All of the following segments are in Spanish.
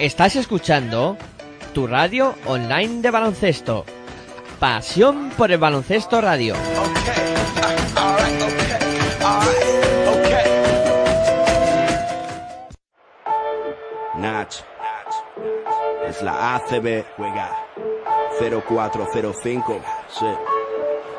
Estás escuchando tu radio online de baloncesto. Pasión por el baloncesto radio. Es la ACB. Juega. 0405. Sí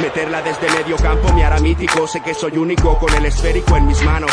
Meterla desde medio campo hará mítico. Sé que soy único con el esférico en mis manos.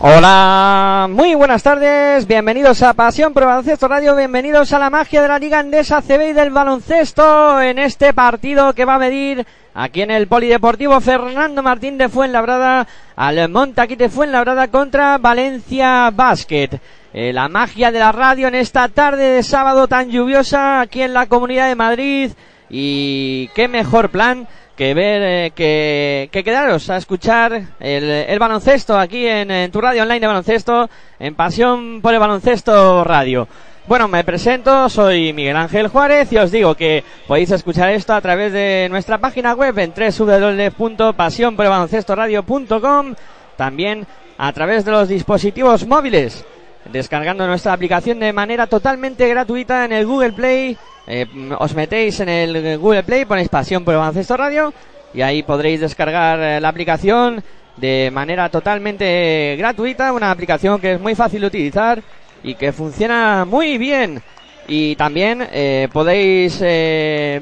Hola, muy buenas tardes. Bienvenidos a Pasión Pro Baloncesto Radio. Bienvenidos a la magia de la Liga Andesa CB y del baloncesto en este partido que va a medir aquí en el Polideportivo Fernando Martín de Fuenlabrada al Montaquite Fuenlabrada contra Valencia Basket. Eh, la magia de la radio en esta tarde de sábado tan lluviosa aquí en la Comunidad de Madrid y qué mejor plan que ver eh, que, que, quedaros a escuchar el, el baloncesto aquí en, en tu radio online de baloncesto en Pasión por el Baloncesto Radio. Bueno, me presento, soy Miguel Ángel Juárez y os digo que podéis escuchar esto a través de nuestra página web en www.pasionprobaloncestoradio.com, también a través de los dispositivos móviles, descargando nuestra aplicación de manera totalmente gratuita en el Google Play. Eh, os metéis en el Google Play, ponéis Pasión por Radio y ahí podréis descargar eh, la aplicación de manera totalmente gratuita, una aplicación que es muy fácil de utilizar y que funciona muy bien. Y también eh, podéis eh,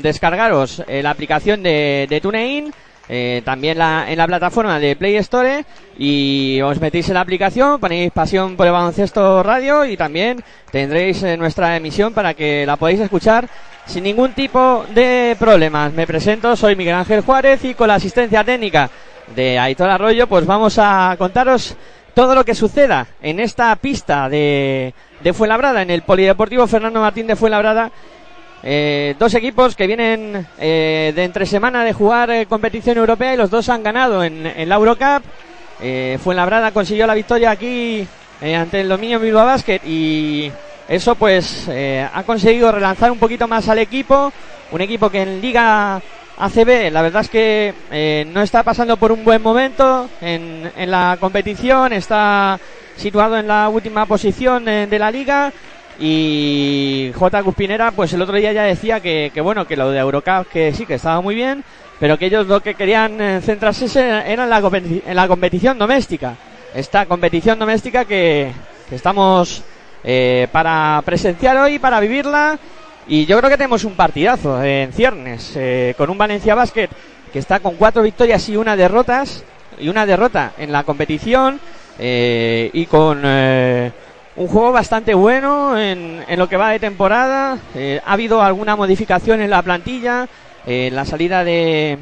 descargaros eh, la aplicación de, de TuneIn, eh, también la, en la plataforma de Play Store y os metéis en la aplicación, ponéis Pasión por el Baloncesto Radio y también tendréis nuestra emisión para que la podáis escuchar sin ningún tipo de problemas. Me presento, soy Miguel Ángel Juárez y con la asistencia técnica de Aitor Arroyo pues vamos a contaros todo lo que suceda en esta pista de, de Fuenlabrada, en el Polideportivo Fernando Martín de Fuenlabrada. Eh, dos equipos que vienen eh, de entre semana de jugar eh, competición europea y los dos han ganado en, en la Eurocup. Eh, Fuenlabrada consiguió la victoria aquí eh, ante el dominio Bilbao Basket y eso pues ha conseguido relanzar un poquito más al equipo. Un equipo que en Liga ACB, la verdad es que eh, no está pasando por un buen momento en, en la competición, está situado en la última posición de, la liga y J. Cuspinera pues el otro día ya decía que, que, bueno, que lo de Eurocup que sí, que estaba muy bien, pero que ellos lo que querían eh, centrarse era en la, en la competición doméstica. Esta competición doméstica que, que estamos eh, para presenciar hoy, para vivirla y yo creo que tenemos un partidazo en ciernes, eh, con un Valencia Basket que está con cuatro victorias y una derrotas, y una derrota en la competición, eh, y con eh, un juego bastante bueno en, en, lo que va de temporada. Eh, ha habido alguna modificación en la plantilla, la salida de,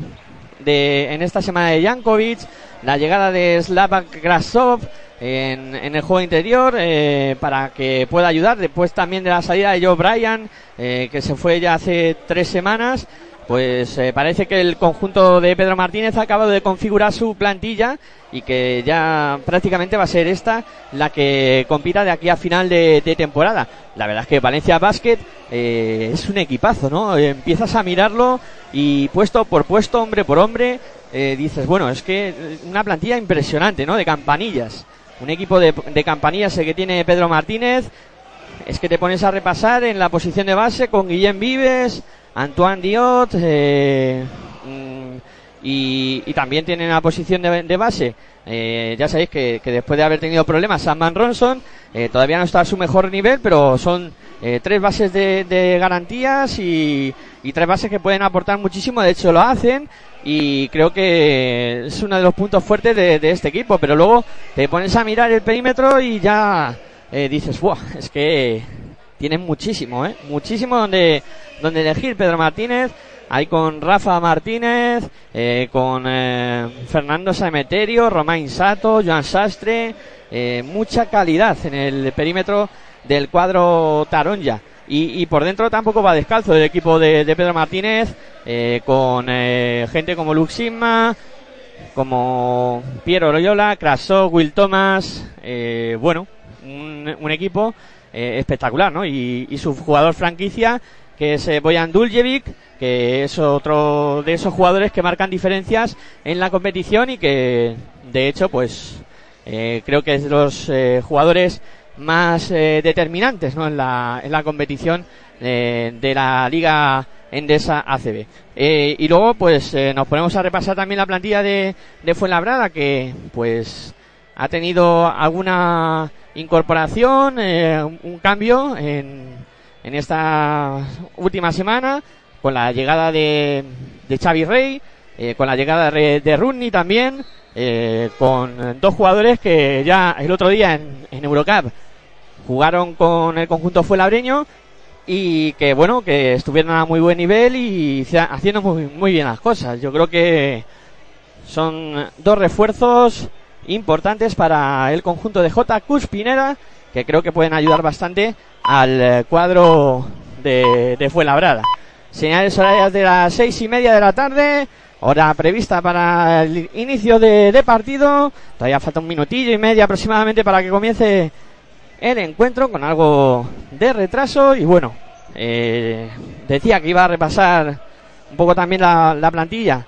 de, en esta semana de Jankovic, la llegada de Slavak Grasov, en, en, el juego interior eh, para que pueda ayudar. Después también de la salida de Joe Bryan, eh, que se fue ya hace tres semanas, pues eh, parece que el conjunto de Pedro Martínez ha acabado de configurar su plantilla y que ya prácticamente va a ser esta la que compita de aquí a final de, de temporada. La verdad es que Valencia Basket eh, es un equipazo, ¿no? Empiezas a mirarlo y puesto por puesto, hombre por hombre, eh, dices, bueno, es que una plantilla impresionante, ¿no? De campanillas un equipo de, de campanillas que tiene Pedro Martínez. Es que te pones a repasar en la posición de base con Guillem Vives, Antoine Diot, eh, y, también tienen una posición de, base. Eh, ya sabéis que, después de haber tenido problemas, Sam Ronson eh, todavía no está a su mejor nivel, pero son eh, tres bases de, garantías y, tres bases que pueden aportar muchísimo. De hecho, lo hacen y creo que es uno de los puntos fuertes de, este equipo. Pero luego te pones a mirar el perímetro y ya dices, ¡buah! Es que tienen muchísimo, ¿eh? Muchísimo donde, donde elegir. Pedro Martínez Ahí con Rafa Martínez, eh, con eh, Fernando Saemeterio, Romain Sato, Joan Sastre, eh, mucha calidad en el perímetro del cuadro Taronja. Y, por dentro tampoco va descalzo el equipo de, Pedro Martínez, con gente como Luxima, como Piero Loyola, Craso, Will Thomas, bueno, un, equipo espectacular, ¿no? Y, su jugador franquicia, que es Boyan Duljevic, que es otro de esos jugadores que marcan diferencias en la competición y que, de hecho, pues eh, creo que es de los eh, jugadores más eh, determinantes ¿no? en, la, en la competición de la Liga Endesa ACB. y luego, pues nos ponemos a repasar también la plantilla de, de Fuenlabrada, que pues ha tenido alguna incorporación, un cambio en, en esta última semana con la llegada de, de Xavi Rey, eh, con la llegada de, de también, eh, con dos jugadores que ya el otro día en, en Eurocup jugaron con el conjunto fuelabreño y que bueno, que estuvieron a muy buen nivel y haciendo muy, muy bien las cosas. Yo creo que son dos refuerzos importantes para el conjunto de J. Cuspinera que creo que pueden ayudar bastante al eh, cuadro de, de Fuenlabrada. Señales horarias de las seis y media de la tarde. Hora prevista para el inicio de, partido. Todavía falta un minutillo y medio aproximadamente para que comience el encuentro con algo de retraso. Y bueno, eh, decía que iba a repasar un poco también la, plantilla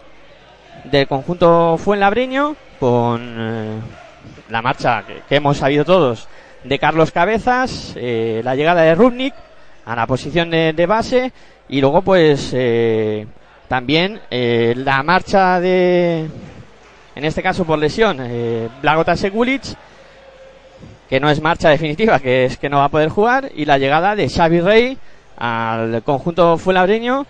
del conjunto Fuenlabreño con eh, la marcha que, hemos sabido todos de Carlos Cabezas, eh, la llegada de Rubnik a la posición de base y luego, pues, también eh, la marcha de, en este caso por lesión, eh, Blagota Segulic, que no es marcha definitiva, que es que no va a poder jugar, y la llegada de Xavi Rey al conjunto fuelabreño,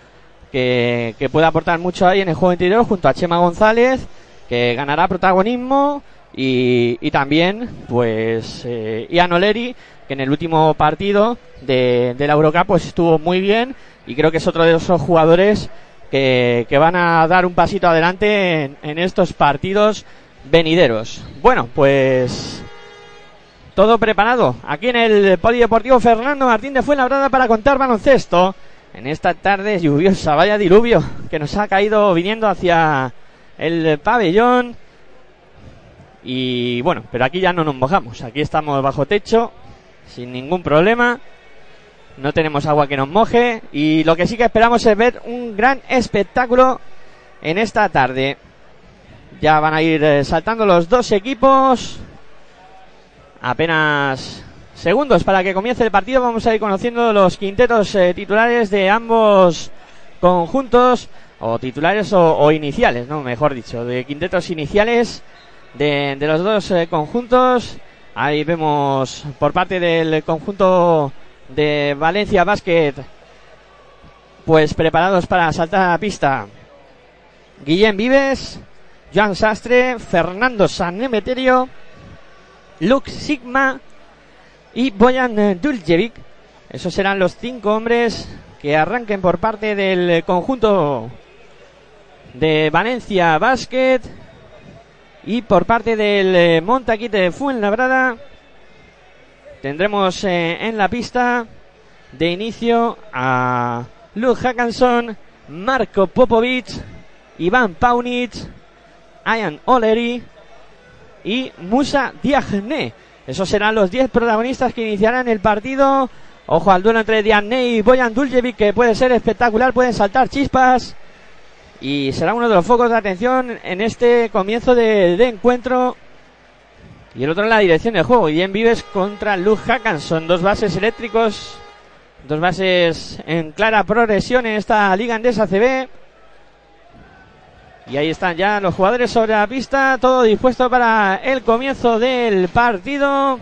que, que puede aportar mucho ahí en el juego interior, junto a Chema González, que ganará protagonismo, y, y también, pues, eh, Ian Oleri, que en el último partido de, de la Eurocup, pues estuvo muy bien, y creo que es otro de esos jugadores que, van a dar un pasito adelante en, estos partidos venideros. Bueno, pues todo preparado aquí en el Polideportivo Fernando Martín de Fuenlabrada para contar baloncesto en esta tarde lluviosa, vaya diluvio que nos ha caído viniendo hacia el pabellón. Y bueno, pero aquí ya no nos mojamos, aquí estamos bajo techo, sin ningún problema no tenemos agua que nos moje y lo que sí que esperamos es ver un gran espectáculo en esta tarde. Ya van a ir eh, saltando los dos equipos. Apenas segundos para que comience el partido. Vamos a ir conociendo los quintetos eh, titulares de ambos conjuntos. O titulares o, iniciales, ¿no? Mejor dicho. De quintetos iniciales de, los dos eh, conjuntos. Ahí vemos por parte del conjunto de Valencia Basket, pues preparados para saltar a la pista. Guillem Vives, Joan Sastre, Fernando Sanemeterio, Luke Sigma y Boyan Duljevic. Esos serán los cinco hombres que arranquen por parte del conjunto de Valencia Basket y por parte del Montaquite de Fuenlabrada tendremos eh, en la pista de inicio a Luke Hackanson, Marco Popovic, Iván Paunic, Ian Oleri y Musa Diagne. Esos serán los 10 protagonistas que iniciarán el partido. Ojo al duelo entre Diagne y Boyan Duljevic que puede ser espectacular, pueden saltar chispas. Y será uno de los focos de atención en este comienzo de encuentro y el otro en la dirección del juego. En Vives contra Luke Hackanson. Dos bases eléctricos. Dos bases en clara progresión en esta Liga Andesa CB. Y ahí están ya los jugadores sobre la pista, todo dispuesto para el comienzo del partido.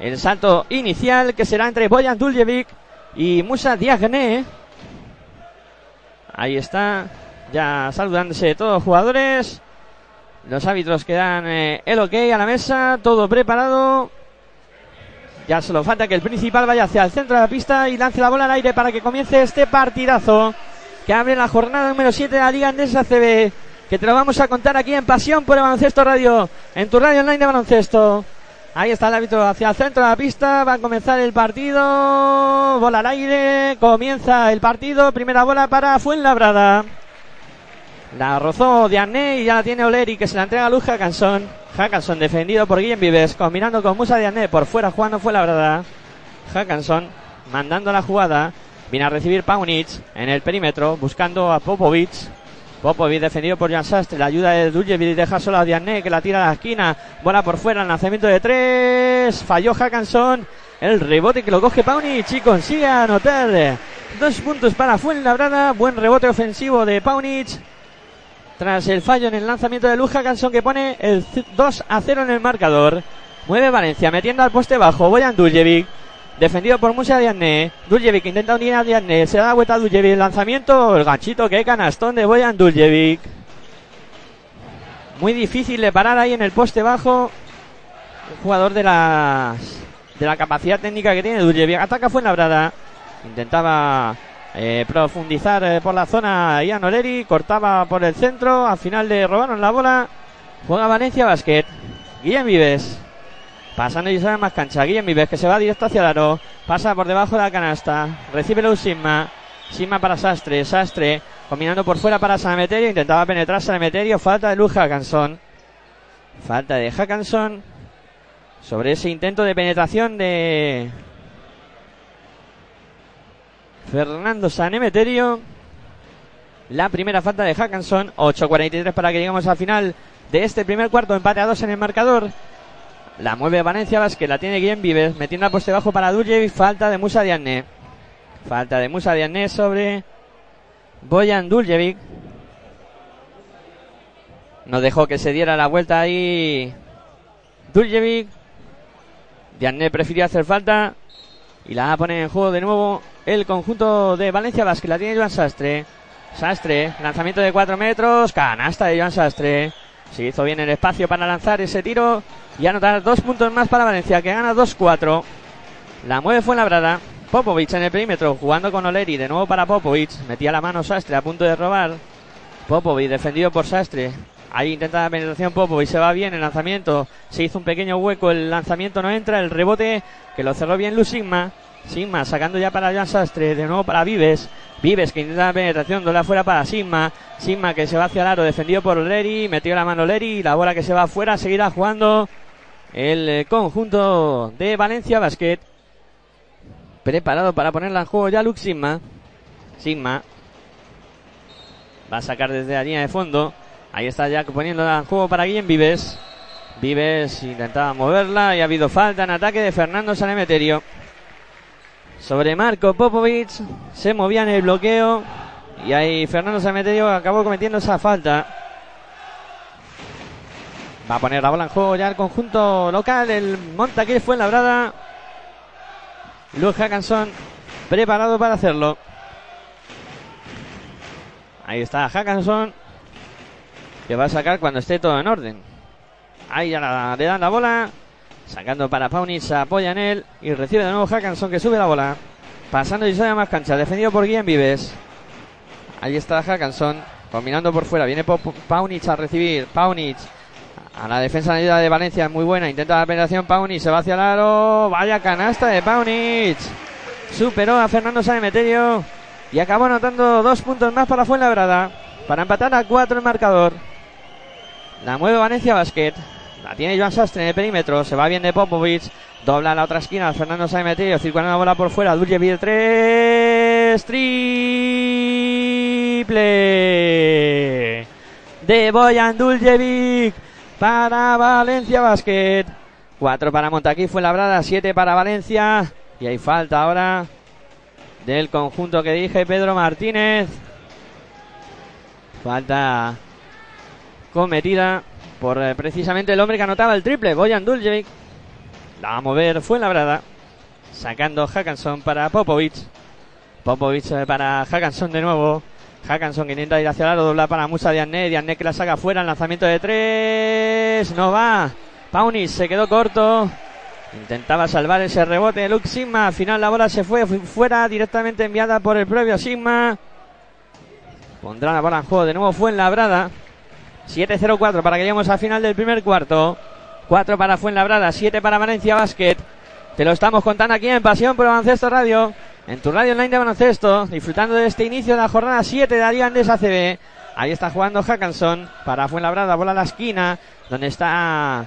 El salto inicial que será entre Boyan Duljevic y Musa Diagne. Ahí está, ya saludándose todos los jugadores. Los árbitros que dan eh, el ok a la mesa, todo preparado. Ya solo falta que el principal vaya hacia el centro de la pista y lance la bola al aire para que comience este partidazo que abre la jornada número 7 de la Liga Andesa CB. Que te lo vamos a contar aquí en Pasión por el Baloncesto Radio, en tu radio online de baloncesto. Ahí está el árbitro hacia el centro de la pista. Va a comenzar el partido. Bola al aire. Comienza el partido. Primera bola para Fuenlabrada. La rozó Diané y ya la tiene Oleri que se la entrega a Luz Hackanson. Hackanson defendido por Guillem Vives, combinando con Musa Diané por fuera jugando fue la verdad. Hackanson mandando la jugada. Viene a recibir Paunic en el perímetro, buscando a Popovic. Popovic defendido por Jan Sastre. La ayuda de Duljevic deja solo a Diané que la tira a la esquina. Bola por fuera, el lanzamiento de tres. Falló Hackanson. El rebote que lo coge Paunic y consigue anotar. Dos puntos para Fuenlabrada. Buen rebote ofensivo de Paunic tras el fallo en el lanzamiento de Luja Canson que pone el 2 a 0 en el marcador. Mueve Valencia, metiendo al poste bajo. Boyan Duljevic. Defendido por Musa Diagne. Duljevic intenta unir a Diagne. Se da vuelta a Duljevic. El lanzamiento. El ganchito que canastón de Boyan Duljevic. Muy difícil de parar ahí en el poste bajo. Un jugador de las de la capacidad técnica que tiene Duljevic. Ataca Fuenlabrada. Intentaba eh, profundizar eh, por la zona Ian Oleri, cortaba por el centro, al final le robaron la bola, juega Valencia Basket, Guillem Vives, pasando y sale más cancha, Guillem Vives que se va directo hacia el aro, pasa por debajo de la canasta, recibe el Sigma, Sigma para Sastre, Sastre, combinando por fuera para Sanemeterio, intentaba penetrar Sanemeterio, falta de Luz Hackanson, falta de Hackanson, sobre ese intento de penetración de Fernando Sanemeterio. La primera falta de Hackanson. 8.43 para que lleguemos al final de este primer cuarto. Empate a dos en el marcador. La mueve Valencia Vázquez. La tiene Guillem Vives. Metiendo a poste bajo para Duljevic. Falta de Musa Diané. Falta de Musa Diané sobre Boyan Duljevic. No dejó que se diera la vuelta ahí Duljevic. Diané prefirió hacer falta. Y la va a poner en juego de nuevo el conjunto de Valencia Basket. La tiene Joan Sastre. Sastre, lanzamiento de 4 metros. Canasta de Joan Sastre. Se hizo bien el espacio para lanzar ese tiro y anotar dos puntos más para Valencia, que gana 2-4. La mueve fue Fuenlabrada. Popovic en el perímetro, jugando con Oleri. De nuevo para Popovic. Metía la mano Sastre a punto de robar. Popovic defendido por Sastre. Ahí intenta la penetración Popovic. Se va bien el lanzamiento. Se hizo un pequeño hueco. El lanzamiento no entra. El rebote que lo cerró bien Lusigma. Sigma sacando ya para Jan Sastre, de nuevo para Vives. Vives que intenta la penetración, doble afuera para Sigma. Sigma que se va hacia el aro, defendido por Leri, metió la mano Leri, la bola que se va afuera, seguirá jugando el eh, conjunto de Valencia Basket. Preparado para ponerla en juego ya Lux Sigma. Sigma va a sacar desde la línea de fondo. Ahí está ya poniéndola en juego para Guillem Vives. Vives intentaba moverla y ha habido falta en ataque de Fernando Sanemeterio sobre Marco Popovic. Se movía en el bloqueo. Y ahí Fernando Sameterio acabó cometiendo esa falta. Va a poner la bola en juego ya el conjunto local. El Montaquil fue en la brada. Luis Hackanson preparado para hacerlo. Ahí está Hackanson. Que va a sacar cuando esté todo en orden. Ahí ya le dan la bola. Sacando para Paunis, apoya en él y recibe de nuevo Hackanson que sube la bola. Pasando y sale a más cancha, defendido por Guillem Vives. Ahí está Hackanson, combinando por fuera. Viene Paunic a recibir. Paunic a la defensa de ayuda de Valencia, muy buena. Intenta la penetración. Paunic se va hacia el aro. Vaya canasta de Paunic. Superó a Fernando Sanemeterio y acabó anotando dos puntos más para Fuenlabrada. Para empatar a cuatro el marcador. La mueve Valencia Basket. La tiene Joan Sastre en el perímetro. Se va bien de Popovic. Dobla a la otra esquina. Fernando Saimeterio. Circula la bola por fuera. Duljevic 3. Triple. De Boyan Duljevic. Para Valencia Basket. 4 para Montaquí fue labrada. 7 para Valencia. Y hay falta ahora del conjunto que dije Pedro Martínez. Falta cometida por eh, precisamente el hombre que anotaba el triple, Boyan Duljevic. La va a mover, fue labrada. Sacando Hackanson para Popovic. Popovic eh, para Hackanson de nuevo. Hackanson que intenta ir hacia el aro, dobla para Musa Diagne. Diagne que la saca fuera, el lanzamiento de tres. No va. Paunis se quedó corto. Intentaba salvar ese rebote de Luke Sigma. Al final la bola se fue fuera, directamente enviada por el propio Sigma. Pondrá la bola en juego de nuevo. Fue en Labrada. 7-0-4 para que lleguemos al final del primer cuarto. 4 para Fuenlabrada, 7 para Valencia Basket. Te lo estamos contando aquí en Pasión por Baloncesto Radio. En tu radio online de baloncesto. Disfrutando de este inicio de la jornada 7 de Darío Andes ACB. Ahí está jugando Hackanson para Fuenlabrada. Bola a la esquina. Donde está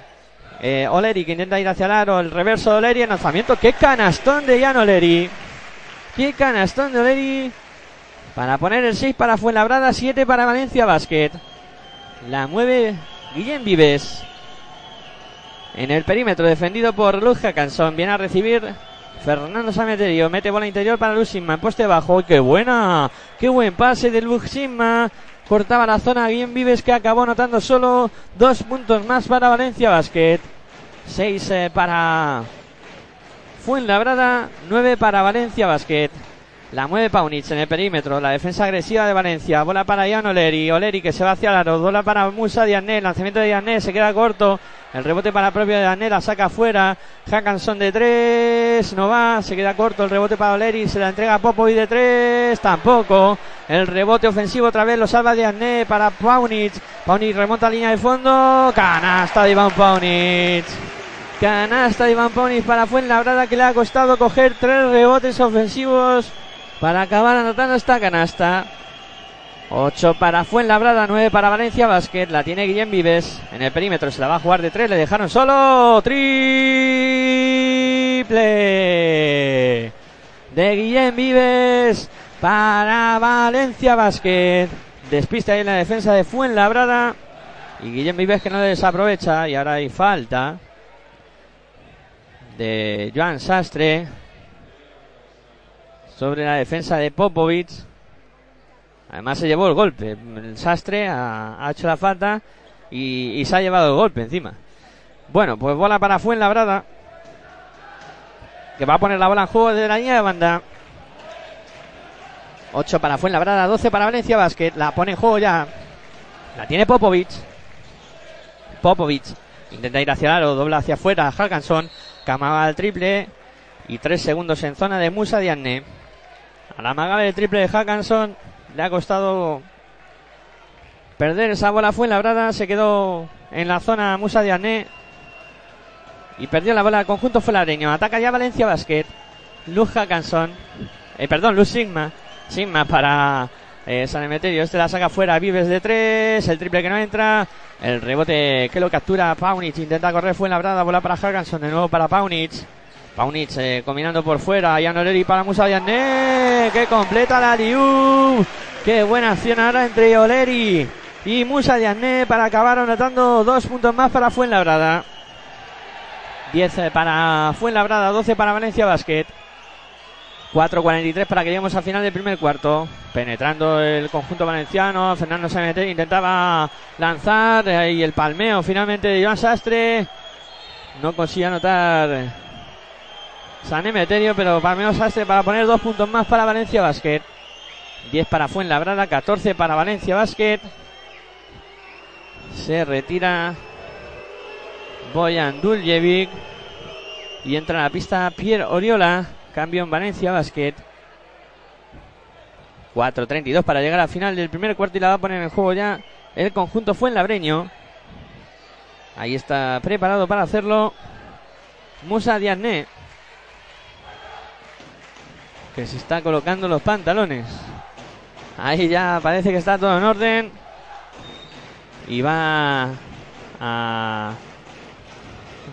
eh, Oleri que intenta ir hacia el aro. El reverso de Oleri. El lanzamiento. ¡Qué canastón de Jan Oleri! ¡Qué canastón de Oleri! Para poner el 6 para Fuenlabrada. 7 para Valencia Basket. La mueve Guillem Vives. En el perímetro, defendido por Luz Hackanson. Viene a recibir Fernando Sameterio. Mete bola interior para Luz En poste bajo. ¡Qué buena! ¡Qué buen pase de Luz Cortaba la zona Guillem Vives que acabó anotando solo dos puntos más para Valencia Basket. Seis eh, para Fuenlabrada. Nueve para Valencia Basket. La mueve Paunich en el perímetro. La defensa agresiva de Valencia. Bola para Ian Oleri. Oleri que se va hacia aro. Bola para Musa Diané. Lanzamiento de Diané. Se queda corto. El rebote para propio Diané. La saca afuera. Hackanson de tres. No va. Se queda corto. El rebote para Oleri. Se la entrega a Popovic de tres. Tampoco. El rebote ofensivo otra vez lo salva Diané para Paunich. Paunich remonta a línea de fondo. Canasta de Iván Paunich. Canasta de Iván Paunich para Fuenlabrada que le ha costado coger tres rebotes ofensivos para acabar anotando esta canasta. 8 para Fuenlabrada, 9 para Valencia Basket. La tiene Guillem Vives. En el perímetro se la va a jugar de 3. Le dejaron solo. Triple de Guillem Vives para Valencia Basket. Despiste ahí en la defensa de Fuenlabrada. Y Guillem Vives que no desaprovecha. Y ahora hay falta de Joan Sastre sobre la defensa de Popovic. Además se llevó el golpe. El Sastre ha, hecho la falta y, se ha llevado el golpe encima. Bueno, pues bola para Fuenlabrada. Que va a poner la bola en juego de la línea de banda. 8 para Fuenlabrada, 12 para Valencia Basket. La pone en juego ya. La tiene Popovic. Popovic intenta ir hacia el aro, dobla hacia afuera. Halkanson. Camaba al triple. Y 3 segundos en zona de Musa Diagne. La magale de triple de Hackanson le ha costado perder esa bola. Fue en la brada, se quedó en la zona Musa de y perdió la bola. El conjunto fue lareño. Ataca ya Valencia Basket. Luz Hackanson, eh, perdón, Luz Sigma. Sigma para eh, San Emeterio. Este la saca fuera. Vives de tres. El triple que no entra. El rebote que lo captura Paunich. Intenta correr. Fue en la brada. Bola para Hackanson. De nuevo para Paunich. Paunich eh, combinando por fuera. Jan Oleri para Musa Diané. Que completa la Liu. Qué buena acción ahora entre Oleri y Musa Diané para acabar anotando dos puntos más para Fuenlabrada. 10 eh, para Fuenlabrada, 12 para Valencia Basket. 4.43 para que lleguemos al final del primer cuarto. Penetrando el conjunto valenciano. Fernando Sameter intentaba lanzar. Eh, y el palmeo finalmente de Joan Sastre. No consigue anotar San Emeterio, pero menos hace para poner dos puntos más para Valencia Basket. 10 para Fuenlabrada, 14 para Valencia Basket. Se retira Boyan Duljevic. Y entra a la pista Pierre Oriola. Cambio en Valencia Basket. 4.32 para llegar al final del primer cuarto y la va a poner en juego ya el conjunto Fuenlabreño. Ahí está preparado para hacerlo Musa Diagne se está colocando los pantalones. Ahí ya parece que está todo en orden. Y va a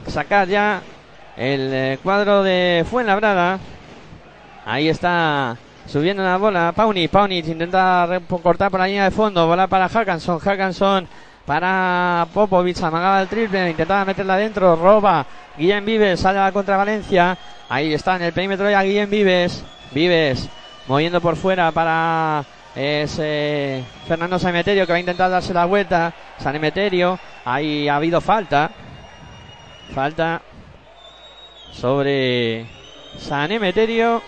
sacar ya el eh, cuadro de Fuenlabrada. Ahí está subiendo la bola. Pauni, Pauni intenta cortar por la línea de fondo. Bola para Hackanson. Hackanson para Popovic. Amagaba el triple. Intentaba meterla adentro. Roba. Guillem Vives sale a contra Valencia. Ahí está en el perímetro ya Guillem Vives. Vives moviendo por fuera para es eh, Fernando Sanemeterio que va a intentar darse la vuelta. Sanemeterio, ahí ha habido falta. Falta sobre Sanemeterio.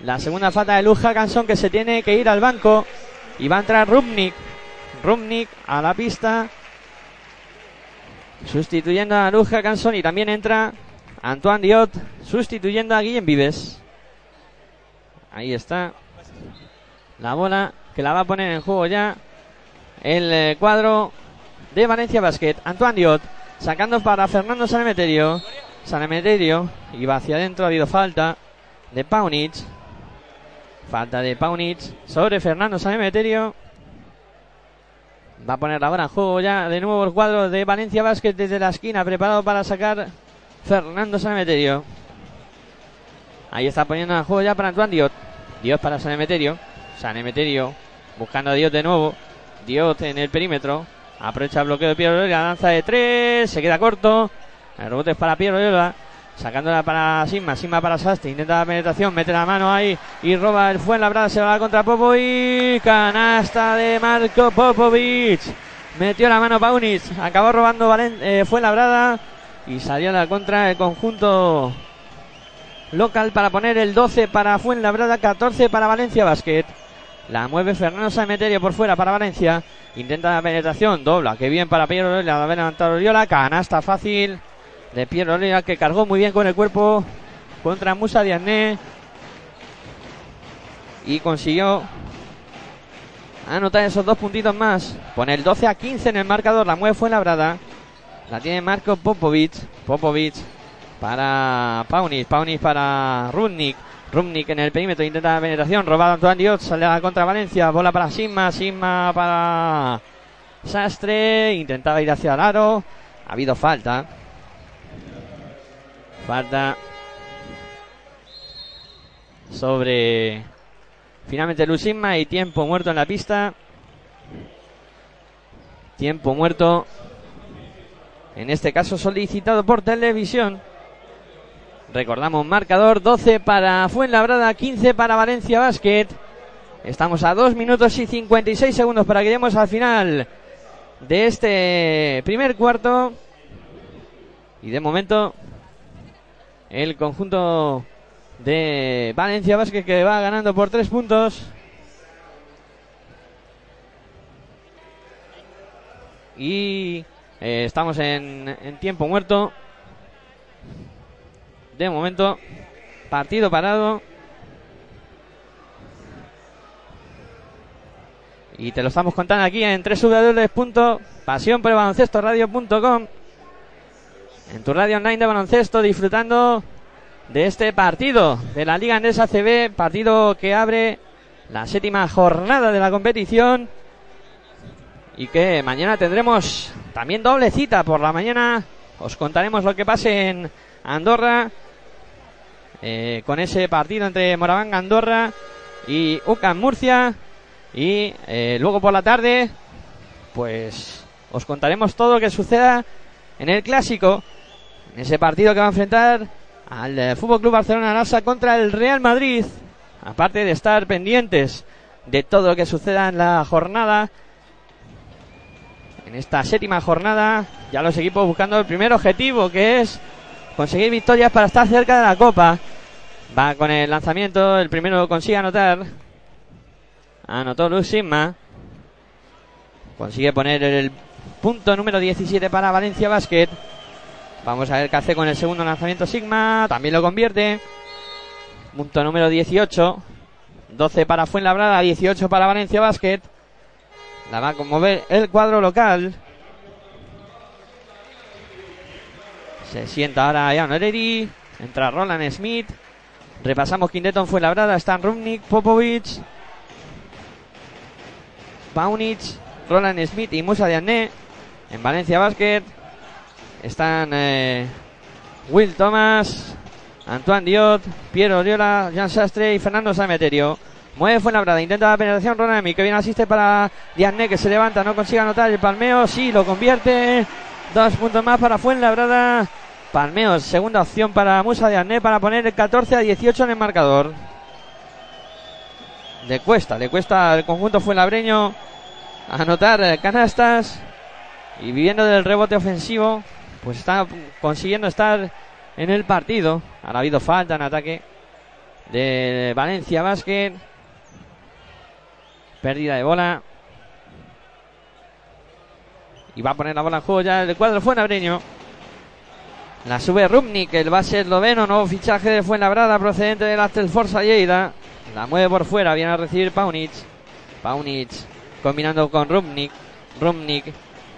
La segunda falta de Luz Hackanson que se tiene que ir al banco. Y va a entrar Rubnik. Rubnik a la pista. Sustituyendo a Luz Hackanson y también entra Antoine Diot sustituyendo a Guillem Vives. Ahí está. La bola que la va a poner en juego ya el eh, cuadro de Valencia Basket. Antoine Diot sacando para Fernando Sanemeterio. Sanemeterio iba hacia adentro, ha habido falta de Paunic. Falta de Paunic sobre Fernando Sanemeterio. Va a poner la bola en juego ya de nuevo el cuadro de Valencia Basket desde la esquina, preparado para sacar Fernando Sanemeterio. Ahí está poniendo en juego ya para Antoine Diot. Dios para Sanemeterio. Sanemeterio buscando a Dios de nuevo. Dios en el perímetro. Aprovecha el bloqueo de Piero La danza de tres. Se queda corto. El rebote es para Piero Loyola. Sacándola para Sigma, Sigma para Sastre, intenta la penetración, mete la mano ahí y roba el Fuenlabrada, se va contra Popovic, canasta de Marco Popovic, metió la mano Paunis, acabó robando Valen eh, Fuenlabrada y salió a la contra el conjunto local para poner el 12 para Fuenlabrada, 14 para Valencia Basket. La mueve Fernando Sanemeterio por fuera para Valencia. Intenta la penetración, dobla, que bien para Piero Oriola, la levantar Oriola, canasta fácil de Piero Oriola que cargó muy bien con el cuerpo contra Musa Diané y consiguió anotar esos dos puntitos más. Pone el 12 a 15 en el marcador, la mueve Fuenlabrada. La tiene Marco Popovic. Popovic para Paunis. Paunis para Rudnik. Rudnik en el perímetro intenta la penetración. Robado Antoine Diot. Sale contra Valencia. Bola para Sigma. Sigma para Sastre. Intentaba ir hacia el aro. Ha habido falta. Falta sobre finalmente Lusigma y tiempo muerto en la pista. Tiempo muerto. En este caso solicitado por televisión. Recordamos marcador 12 para Fuenlabrada, 15 para Valencia Basket. Estamos a 2 minutos y 56 segundos para que lleguemos al final de este primer cuarto. Y de momento el conjunto de Valencia Basket que va ganando por 3 puntos. Y eh, estamos en, en tiempo muerto de momento, partido parado. Y te lo estamos contando aquí en www.pasionporelbaloncestoradio.com En tu radio online de baloncesto, disfrutando de este partido de la Liga Andesa CB, partido que abre la séptima jornada de la competición. Y que mañana tendremos también doble cita por la mañana. Os contaremos lo que pase en Andorra eh, con ese partido entre Moraván Andorra y UCAM Murcia. Y eh, luego por la tarde, pues os contaremos todo lo que suceda en el clásico, en ese partido que va a enfrentar al eh, Fútbol Club Barcelona Nasa contra el Real Madrid. Aparte de estar pendientes de todo lo que suceda en la jornada, en esta séptima jornada, ya los equipos buscando el primer objetivo, que es conseguir victorias para estar cerca de la Copa. Va con el lanzamiento, el primero consigue anotar. Anotó Luz Sigma. Consigue poner el punto número 17 para Valencia Basket. Vamos a ver qué hace con el segundo lanzamiento Sigma. También lo convierte. Punto número 18. 12 para Fuenlabrada, 18 para Valencia Basket. La va a conmover el cuadro local. Se sienta ahora Jan Oreri. Entra Roland Smith. Repasamos quinteto fue labrada. Están Rumnik, Popovic, Paunic, Roland Smith y Musa Diané. En Valencia Basket están eh, Will Thomas, Antoine Diot, Piero Oriola, Jan Sastre y Fernando Sameterio. Mueve Fuenlabrada, intenta la penetración Ronald que bien asiste para Diané que se levanta, no consigue anotar el palmeo, sí, lo convierte. Dos puntos más para Fuenlabrada. Palmeos, segunda opción para Musa de Arné para poner el 14 a 18 en el marcador. le cuesta, le cuesta al conjunto fuenlabreño anotar eh, canastas y viviendo del rebote ofensivo, pues está consiguiendo estar en el partido. Ha habido falta en ataque de Valencia Basket. Pérdida de bola. Y va a poner la bola en juego ya el cuadro Fuenlabreño. La sube Rubnik, el base esloveno, nuevo fichaje de Fuenlabrada procedente del Forza Lleida. La mueve por fuera, viene a recibir Paunic. Paunic combinando con Rubnik. Rubnik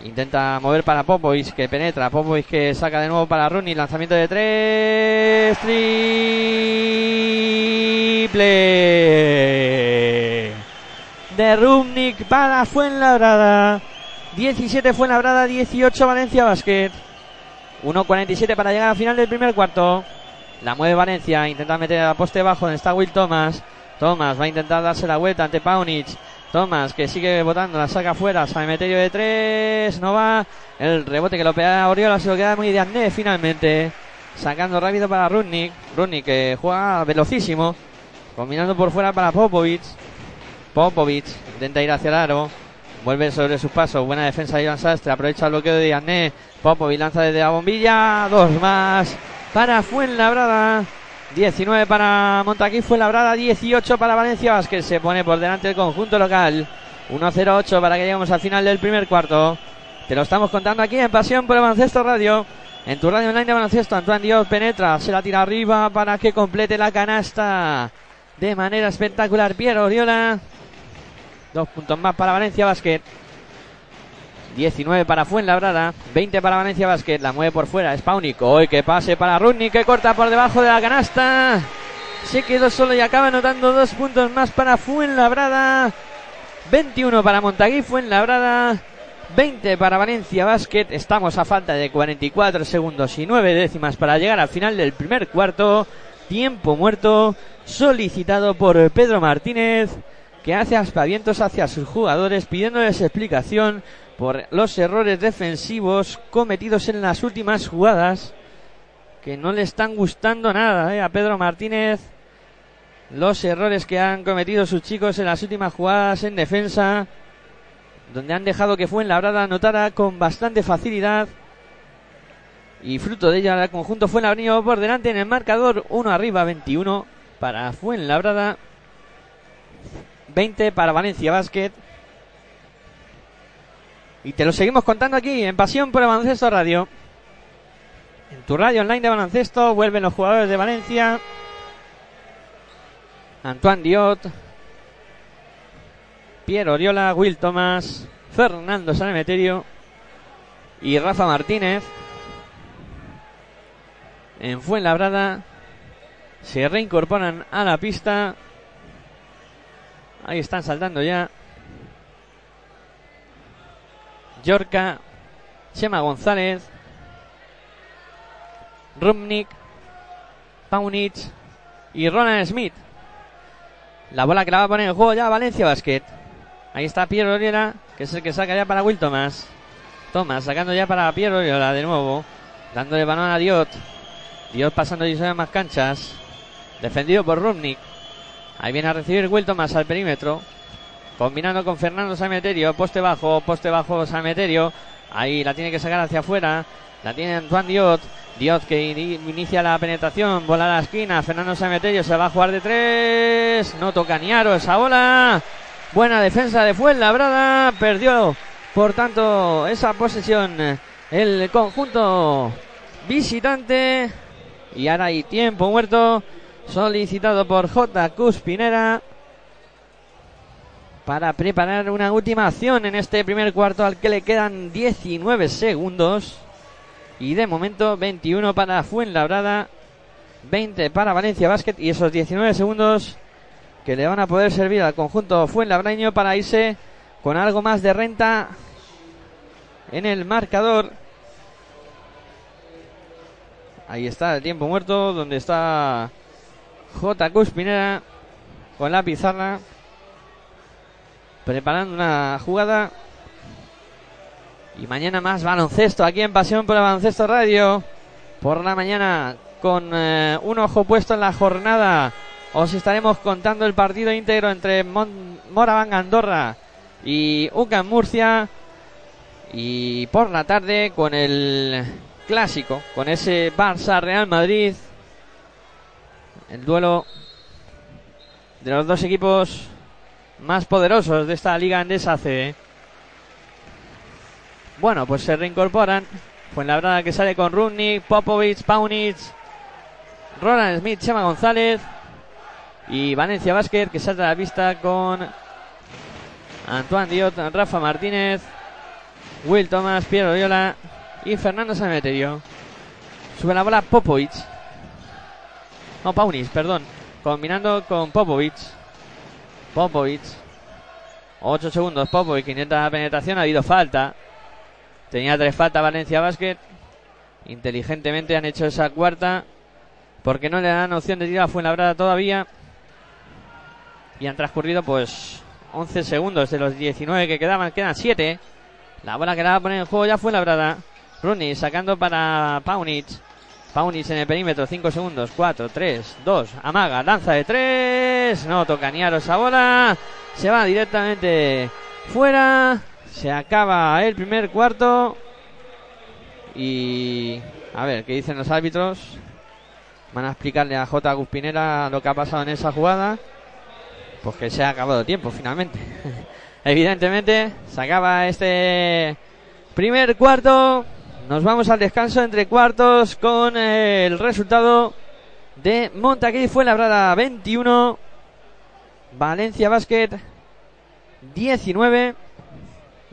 intenta mover para Popovic que penetra. Popovic que saca de nuevo para Rubnik. Lanzamiento de tres. Triple de Rubnik para Fuenlabrada. 17 Fuenlabrada, 18 Valencia Basket. 1.47 para llegar al final del primer cuarto. La mueve Valencia, intenta meter a poste bajo donde está Will Thomas. Thomas va a intentar darse la vuelta ante Paunic. Thomas que sigue botando, la saca afuera. Meterio de tres, no va. El rebote que lo pega Oriola se lo queda muy de Andé finalmente. Sacando rápido para Rudnik. Rudnik que juega velocísimo. Combinando por fuera para Popovic. Popovic intenta ir hacia el aro. Vuelve sobre sus pasos. Buena defensa de Iván Sastre. Aprovecha el bloqueo de Diané. Popovic lanza desde la bombilla. Dos más para Fuenlabrada. 19 para Montaquí Fuenlabrada. 18 para Valencia Vázquez. Se pone por delante el conjunto local. 1-0-8 para que lleguemos al final del primer cuarto. Te lo estamos contando aquí en Pasión por Baloncesto Radio. En tu radio online de baloncesto, Antoine Dios penetra, se la tira arriba para que complete la canasta de manera espectacular. Piero Oriola Dos puntos más para Valencia Basket. 19 para Fuenlabrada, 20 para Valencia Basket, la mueve por fuera, es Hoy que pase para Rudni que corta por debajo de la canasta. Se quedó solo y acaba anotando dos puntos más para Fuenlabrada. 21 para Montaguí Fuenlabrada. 20 para Valencia Basket. Estamos a falta de 44 segundos y 9 décimas para llegar al final del primer cuarto. Tiempo muerto solicitado por Pedro Martínez que hace aspavientos hacia sus jugadores pidiéndoles explicación por los errores defensivos cometidos en las últimas jugadas que no le están gustando nada eh, a Pedro Martínez. Los errores que han cometido sus chicos en las últimas jugadas en defensa donde han dejado que Fuenlabrada anotara con bastante facilidad. Y fruto de ella el conjunto Fuenlabrada por delante en el marcador 1 arriba 21 para Fuenlabrada 20 para Valencia Basket. Y te lo seguimos contando aquí en Pasión por el Baloncesto Radio. En tu radio online de baloncesto vuelven los jugadores de Valencia. Antoine Diot, Pierre Oriola, Will Thomas, Fernando Sanemeterio y Rafa Martínez. En Fuenlabrada se reincorporan a la pista Ahí están saltando ya. Yorka, Chema González, Rumnik, Paunic y Roland Smith. La bola que la va a poner en juego ya Valencia Basket. Ahí está Piero Oriola, que es el que saca ya para Will Thomas. Thomas sacando ya para Piero Oriola de nuevo. Dándole balón a Diot. Diot pasando y más canchas. Defendido por Rumnik. Ahí viene a recibir Will Thomas al perímetro. Combinando con Fernando Sameterio. Poste bajo, poste bajo Sameterio. Ahí la tiene que sacar hacia afuera. La tiene Antoine Diot. Diot que inicia la penetración. Bola a la esquina. Fernando Sameterio se va a jugar de tres. No toca ni aro esa bola. Buena defensa de Fuenlabrada. Perdió, por tanto, esa posesión el conjunto visitante. Y ahora hay tiempo muerto solicitado por J. Cuspinera para preparar una última acción en este primer cuarto al que le quedan 19 segundos. Y de momento 21 para Fuenlabrada, 20 para Valencia Basket y esos 19 segundos que le van a poder servir al conjunto Fuenlabraño para irse con algo más de renta en el marcador. Ahí está el tiempo muerto, donde está J. Cuspinera con la pizarra. Preparando una jugada. Y mañana más baloncesto aquí en Pasión por el Baloncesto Radio. Por la mañana con eh, un ojo puesto en la jornada os estaremos contando el partido íntegro entre Mon Moraván Andorra y UCAM Murcia. Y por la tarde con el clásico, con ese Barça Real Madrid. El duelo de los dos equipos más poderosos de esta liga andesa C. Bueno, pues se reincorporan. Fue la verdad que sale con Rudnick, Popovic, Paunic, Roland Smith, Chema González y Valencia Vázquez que salta a la vista con Antoine Diot, Rafa Martínez, Will Thomas, Piero Viola y Fernando Sanemeterio. Sube la bola Popovic. No, Paunic, perdón. Combinando con Popovic. Popovic. 8 segundos. Popovic intenta la penetración. Ha habido falta. Tenía tres faltas Valencia Basket. Inteligentemente han hecho esa cuarta. Porque no le dan opción de tirar a Fuenlabrada todavía. Y han transcurrido pues 11 segundos de los 19 que quedaban. Quedan 7. La bola que la va a poner en juego ya fue labrada. Rooney sacando para Paunic. Paunic en el perímetro, 5 segundos, 4, 3, 2, amaga, lanza de 3, no toca ni aro esa bola, se va directamente fuera, se acaba el primer cuarto y a ver, ¿qué dicen los árbitros? Van a explicarle a J. Guspinera lo que ha pasado en esa jugada, pues que se ha acabado el tiempo finalmente. Evidentemente, se acaba este primer cuarto nos vamos al descanso entre cuartos con el resultado de Montaquí fue labrada 21, Valencia Basket 19,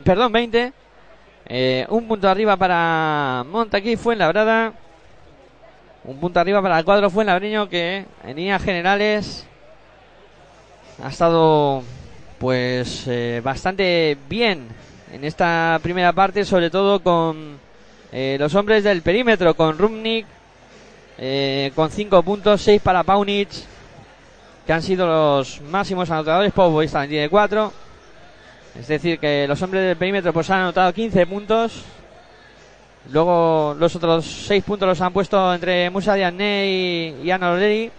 perdón 20, eh, un punto arriba para Montaquí fue labrada, un punto arriba para el cuadro fue labreño que en líneas generales ha estado pues eh, bastante bien en esta primera parte, sobre todo con eh, los hombres del perímetro con Rumnik eh, con 5 puntos, 6 para Paunic, que han sido los máximos anotadores. Popovic también tiene 4. Es decir, que los hombres del perímetro pues han anotado 15 puntos. Luego los otros 6 puntos los han puesto entre Musa Diagne y, y Ana y,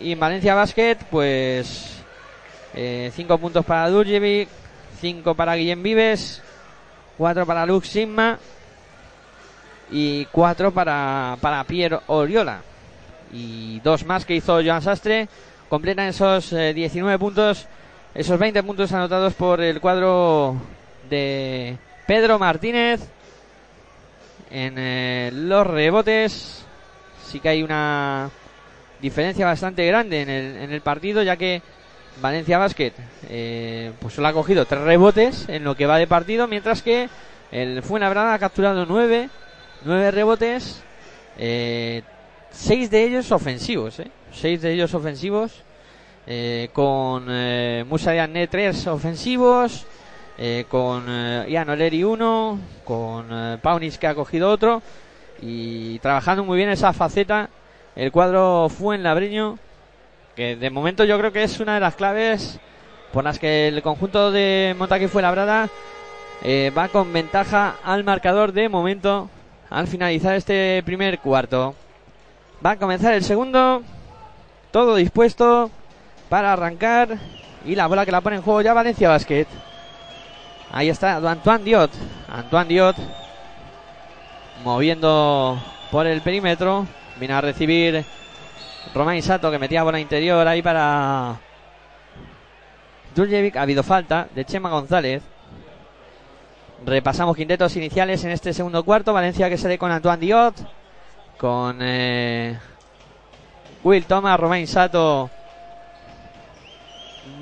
y, en Valencia Basket, pues 5 eh, puntos para Durjevic, 5 para Guillem Vives, 4 para Lux Sigma y 4 para, para Piero Oriola. Y dos más que hizo Joan Sastre. Completan esos 19 eh, puntos, esos 20 puntos anotados por el cuadro de Pedro Martínez. En eh, los rebotes sí que hay una diferencia bastante grande en el, en el partido, ya que Valencia Basket eh, pues solo ha cogido tres rebotes en lo que va de partido, mientras que el Fuenlabrada ha capturado nueve, nueve rebotes, eh, seis de ellos ofensivos, eh, seis de ellos ofensivos, eh, con Musa Diagne tres ofensivos, con Ian Oleri uno, con Paunis que ha cogido otro, y trabajando muy bien esa faceta el cuadro Fuenlabreño que de momento yo creo que es una de las claves por las que el conjunto de Montaque fue labrada eh, va con ventaja al marcador de momento al finalizar este primer cuarto. Va a comenzar el segundo, todo dispuesto para arrancar y la bola que la pone en juego ya Valencia Basket. Ahí está Antoine Diot. Antoine Diot moviendo por el perímetro. Viene a recibir Romain Sato que metía bola interior ahí para Duljevic. Ha habido falta de Chema González. Repasamos quintetos iniciales en este segundo cuarto. Valencia que sale con Antoine Diot. Con eh, Will Thomas, Romain Sato,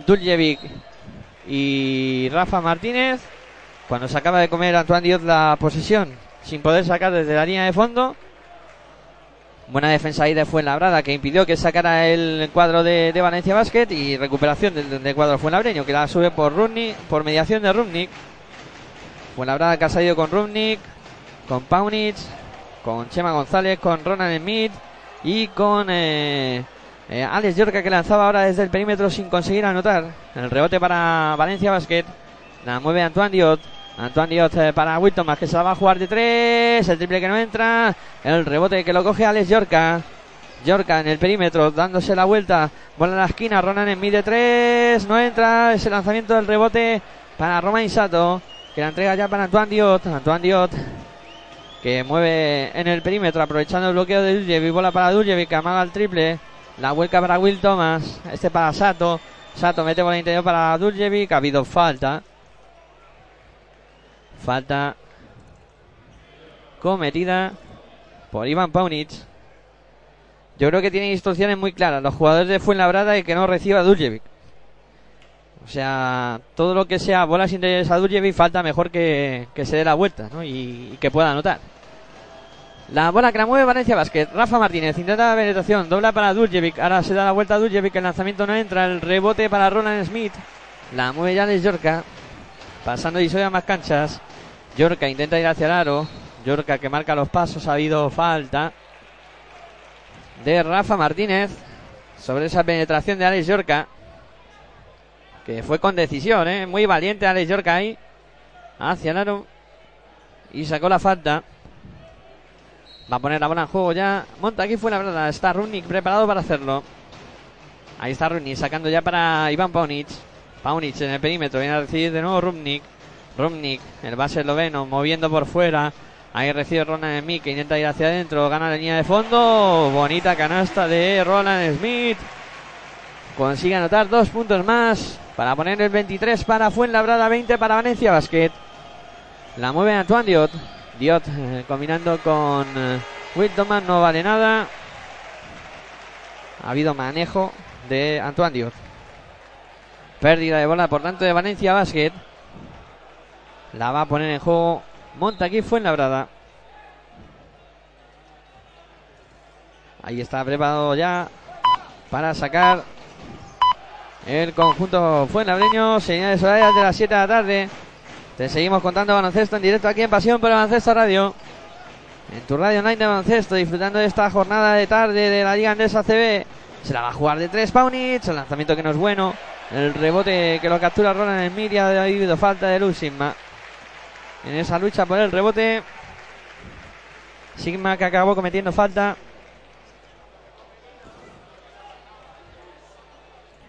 Duljevic y Rafa Martínez. Cuando se acaba de comer Antoine Diot la posesión sin poder sacar desde la línea de fondo. Buena defensa ahí de Fuenlabrada que impidió que sacara el cuadro de, Valencia Basket y recuperación del, del cuadro Fuenlabreño que la sube por Rubnik, por mediación de Rubnik. Fuenlabrada que ha salido con Rubnik, con Paunic, con Chema González, con Ronald Smith y con eh, eh, Alex Yorca que lanzaba ahora desde el perímetro sin conseguir anotar. El rebote para Valencia Basket. La mueve Antoine Diot. Antoine Diot eh, para Wilton más que se la va a jugar de tres. El triple que no entra. El rebote que lo coge Alex Yorca. Yorka en el perímetro, dándose la vuelta. Bola en la esquina. Ronan en mide 3. No entra. Ese lanzamiento del rebote para Roma Insato. Que la entrega ya para Antoine Diot. Antoine Diot. Que mueve en el perímetro. Aprovechando el bloqueo de Duljevic. Bola para Duljevic. Que amaga el triple. La vuelca para Will Thomas. Este para Sato. Sato mete bola interior para Duljevic. Ha habido falta. Falta cometida por Ivan Paunic. Yo creo que tiene instrucciones muy claras los jugadores de Fuenlabrada y que no reciba Duljevic. O sea, todo lo que sea bolas interiores a Duljevic falta mejor que, se dé la vuelta ¿no? y, que pueda anotar. La bola que la mueve Valencia Basket. Rafa Martínez intenta la penetración. Dobla para Duljevic. Ahora se da la vuelta a Duljevic. El lanzamiento no entra. El rebote para Roland Smith. La mueve de Yorka. Pasando y a más canchas. Yorka intenta ir hacia el aro. Yorka que marca los pasos. Ha habido falta de Rafa Martínez sobre esa penetración de Alex Yorka. Que fue con decisión, ¿eh? Muy valiente Alex Yorka ahí. Hacia el aro. Y sacó la falta. Va a poner la bola en juego ya. Monta aquí fue la verdad. Está Runic preparado para hacerlo. Ahí está Runic sacando ya para Iván Paunic. Paunic en el perímetro. Viene a recibir de nuevo Runic. Runic, el base esloveno, moviendo por fuera. Ahí recibe Roland Smith que intenta ir hacia adentro. Gana la línea de fondo. Bonita canasta de Roland Smith. Consigue anotar dos puntos más para poner el 23 para Fuenlabrada, 20 para Valencia Basket. La mueve Antoine Diot. Diot eh, combinando con eh, no vale nada. Ha habido manejo de Antoine Diot. Pérdida de bola, por tanto, de Valencia Basket. La va a poner en juego Monta aquí Fuenlabrada. Ahí está preparado ya para sacar el conjunto fuenlabreño. Señales horarias de las 7 de la tarde. Te seguimos contando baloncesto en directo aquí en Pasión por el Baloncesto Radio. En tu radio online de baloncesto, disfrutando de esta jornada de tarde de la Liga Andesa CB. Se la va a jugar de 3 Paunich. El lanzamiento que no es bueno. El rebote que lo captura Roland en Miria. Ha habido falta de luz Sigma. En esa lucha por el rebote. Sigma que acabó cometiendo falta.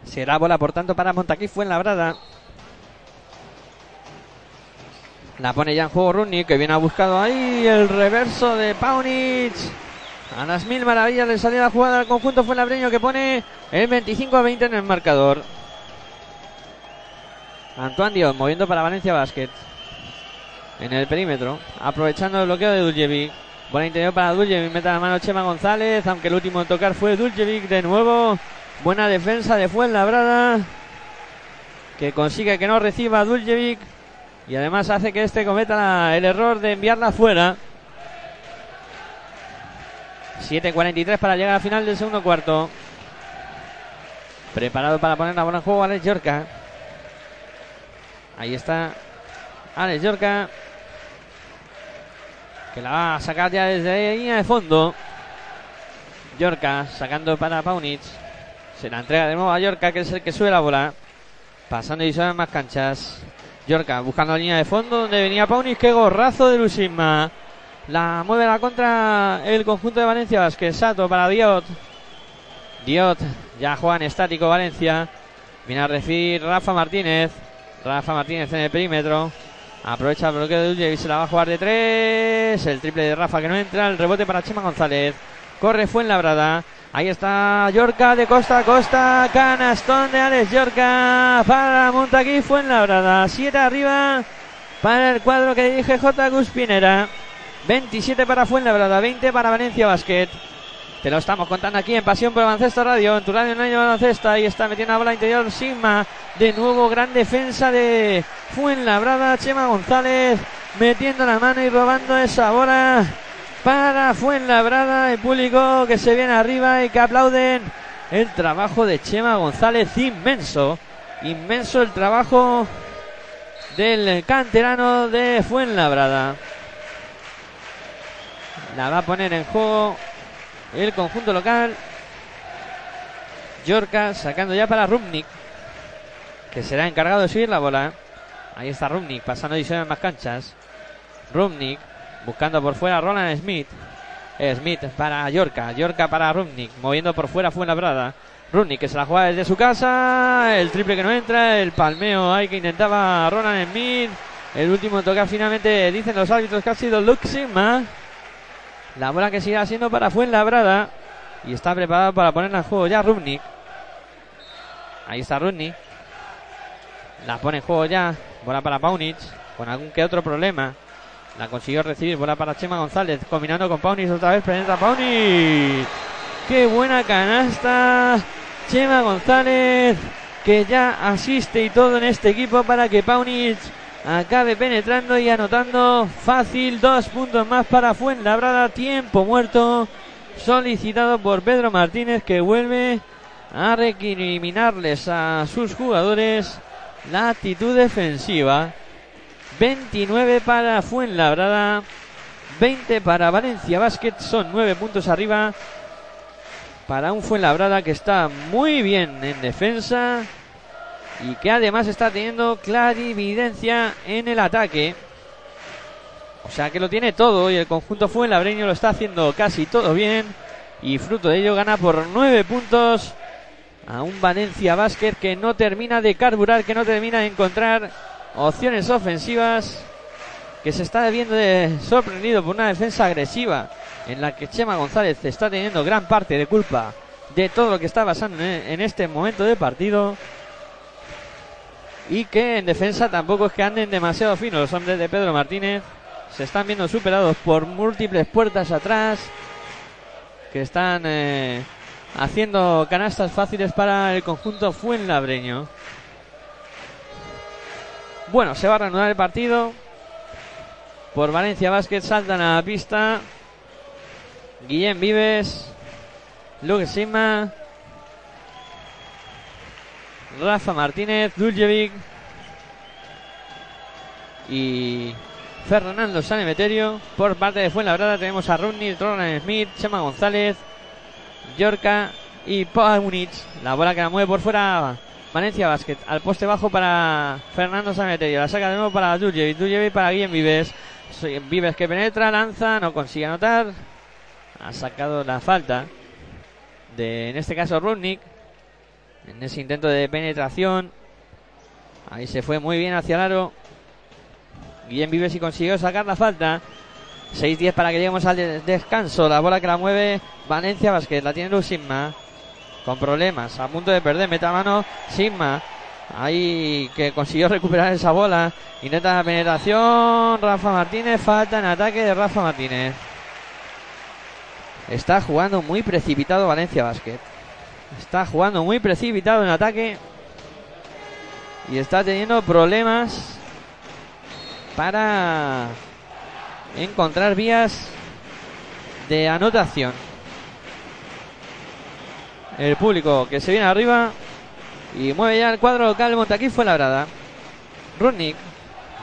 Será bola, por tanto, para Montaquí fue en la brada. La pone ya en juego Rooney, que viene a buscado ahí el reverso de Paunic. A las mil maravillas le salió la jugada al conjunto fue labreño que pone el 25 a 20 en el marcador. Antoine Dios moviendo para Valencia Basket. En el perímetro, aprovechando el bloqueo de Duljevic. Buena interior para Duljevic, mete la mano Chema González, aunque el último en tocar fue Duljevic de nuevo. Buena defensa de Fuenlabrada. Que consigue que no reciba Duljevic. Y además hace que este cometa el error de enviarla fuera. 7.43 para llegar al final del segundo cuarto. Preparado para poner la bola en juego Alex Yorka. Ahí está Alex Yorka. Que la va a sacar ya desde la línea de fondo. Yorka sacando para Paunic. Se la entrega de nuevo a Yorka, que es el que sube la bola. Pasando y en más canchas. Yorka buscando la línea de fondo donde venía Paunis. Qué gorrazo de Lucisma. La mueve la contra el conjunto de Valencia Vázquez. Sato para Diot. Diot ya juega en estático Valencia. Viene a recibir Rafa Martínez. Rafa Martínez en el perímetro. Aprovecha el bloqueo de Dulce y se la va a jugar de tres. El triple de Rafa que no entra. El rebote para Chema González. Corre Fuenlabrada. Ahí está Yorca de costa a costa. Canastón de Alex Yorca para Montaquí Fuenlabrada. Siete arriba para el cuadro que dirige J. Guspinera. 27 para Fuenlabrada, 20 para Valencia Basket. Te lo estamos contando aquí en Pasión por Baloncesto Radio, en tu radio en año baloncesto. Ahí está metiendo la bola interior Sigma. De nuevo, gran defensa de Fuenlabrada. Chema González metiendo la mano y robando esa bola para Fuenlabrada. El público que se viene arriba y que aplauden el trabajo de Chema González. Inmenso, inmenso el trabajo del canterano de Fuenlabrada. La va a poner en juego el conjunto local. Yorka sacando ya para Rumnik, que será encargado de subir la bola. Ahí está Rumnik pasando en más canchas. Rumnik buscando por fuera a Roland Smith. Smith para Yorka. Yorka para Rubnik. Moviendo por fuera fue Labrada. Rubnik que se la juega desde su casa. El triple que no entra. El palmeo ahí que intentaba Ronan Smith. El último toque finalmente dicen los árbitros que ha sido Luxima. La bola que sigue siendo para Fuenlabrada. Y está preparado para ponerla en juego ya Rubnik. Ahí está Rubnik. La pone en juego ya. Bola para Paunic. Con algún que otro problema. La consiguió recibir. Bola para Chema González. Combinando con Paunic otra vez. Penetra Paunic. Qué buena canasta. Chema González. Que ya asiste y todo en este equipo para que Paunic acabe penetrando y anotando fácil. Dos puntos más para Fuenlabrada. Tiempo muerto. Solicitado por Pedro Martínez que vuelve a recriminarles a sus jugadores la actitud defensiva. 29 para Fuenlabrada, 20 para Valencia Basket, son 9 puntos arriba para un Fuenlabrada que está muy bien en defensa y que además está teniendo clarividencia en el ataque. O sea que lo tiene todo y el conjunto Fuenlabreño lo está haciendo casi todo bien y fruto de ello gana por 9 puntos a un Valencia Basket que no termina de carburar, que no termina de encontrar opciones ofensivas, que se está viendo sorprendido por una defensa agresiva en la que Chema González está teniendo gran parte de culpa de todo lo que está pasando en este momento de partido. Y que en defensa tampoco es que anden demasiado finos los hombres de Pedro Martínez. Se están viendo superados por múltiples puertas atrás. Que están eh, haciendo canastas fáciles para el conjunto Fuenlabreño. Bueno, se va a reanudar el partido. Por Valencia Basket saltan a la pista. Guillén Vives. Luke Sima. Rafa Martínez. Duljevic. Y Fernando Sanemeterio. Por parte de Fuenlabrada tenemos a Rodney, Roland Smith, Chema González, Yorka y Paunich. La bola que la mueve por fuera Valencia Basket. Al poste bajo para Fernando Sanemeterio. La saca de nuevo para Duljevic. Duljevic para Guillem Vives. Vives que penetra, lanza, no consigue anotar. Ha sacado la falta de, en este caso, Rudnick. En ese intento de penetración. Ahí se fue muy bien hacia el aro. Guillem Vives y consiguió sacar la falta. 6-10 para que lleguemos al descanso. La bola que la mueve Valencia Basket. La tiene Lusigma. Con problemas. A punto de perder. Meta mano. Sigma. Ahí que consiguió recuperar esa bola. Intenta la penetración. Rafa Martínez. Falta en ataque de Rafa Martínez. Está jugando muy precipitado Valencia Basket. Está jugando muy precipitado en ataque. Y está teniendo problemas para encontrar vías de anotación. El público que se viene arriba y mueve ya el cuadro local. Montaquí fue labrada. Rudnick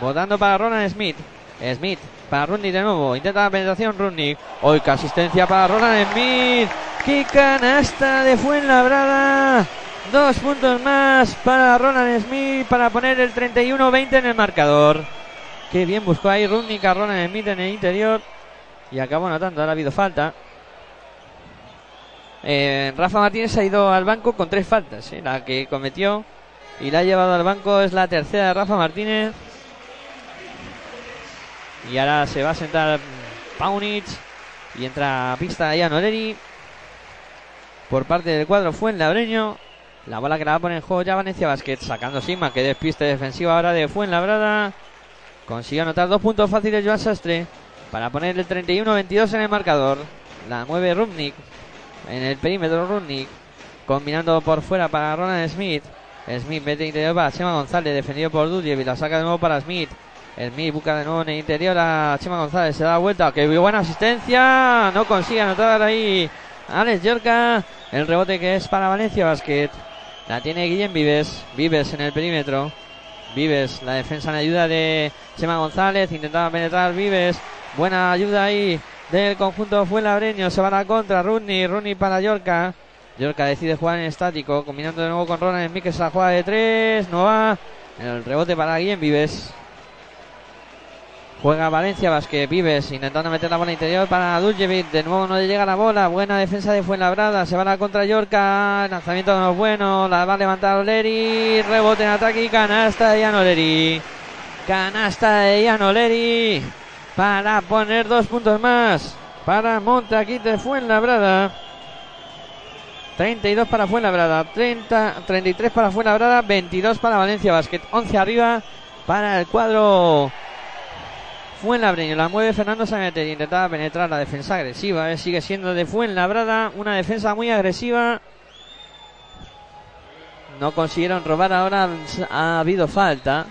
votando para Roland Smith. Smith para Rudnick de nuevo. Intenta la penetración Rudnick. Que asistencia para Roland Smith. ¡Qué canasta de Fuenlabrada! Dos puntos más para Roland Smith para poner el 31-20 en el marcador. Qué bien buscó ahí Rudnick a Roland Smith en el interior. Y acabó anotando. Ahora ha habido falta. Eh, Rafa Martínez ha ido al banco con tres faltas. Eh, la que cometió y la ha llevado al banco es la tercera de Rafa Martínez. Y ahora se va a sentar Paunic. Y entra a pista Ian Oleri. Por parte del cuadro fue en Labreño. La bola que la va a poner en juego ya Valencia Basket. Sacando Sigma, que despiste defensiva ahora de Fuenlabrada. Consigue anotar dos puntos fáciles Joan Sastre. Para poner el 31-22 en el marcador. La mueve Rubnik. En el perímetro Rudnick. Combinando por fuera para Ronald Smith. Smith mete interior para Chema González. Defendido por y La saca de nuevo para Smith. Smith busca de nuevo en el interior a Chema González. Se da vuelta. Que buena asistencia. No consigue anotar ahí Alex Yorka. El rebote que es para Valencia Basket. La tiene Guillem Vives. Vives en el perímetro. Vives, la defensa en ayuda de Chema González. Intentaba penetrar Vives. Buena ayuda ahí del conjunto fue Labreño. Se van a contra Rooney. Rooney para Yorka. Yorka decide jugar en estático. Combinando de nuevo con Ronald se la juega de tres. No va. El rebote para Guillem Vives. Juega Valencia Vázquez, Vives intentando meter la bola interior para Duljevic. De nuevo no le llega la bola. Buena defensa de Fuenlabrada. Se va la contra Yorca. Lanzamiento no es bueno. La va a levantar Oleri. Rebote en ataque y canasta de Ian Oleri. Canasta de Ian Oleri. Para poner dos puntos más. Para Montaquite Fuenlabrada. 32 para Fuenlabrada. 30, 33 para Fuenlabrada. 22 para Valencia Basket. 11 arriba para el cuadro Fuenlabreño la mueve Fernando Sameter intentaba penetrar la defensa agresiva. ¿eh? Sigue siendo de Fuenlabrada una defensa muy agresiva. No consiguieron robar ahora. Ha habido falta.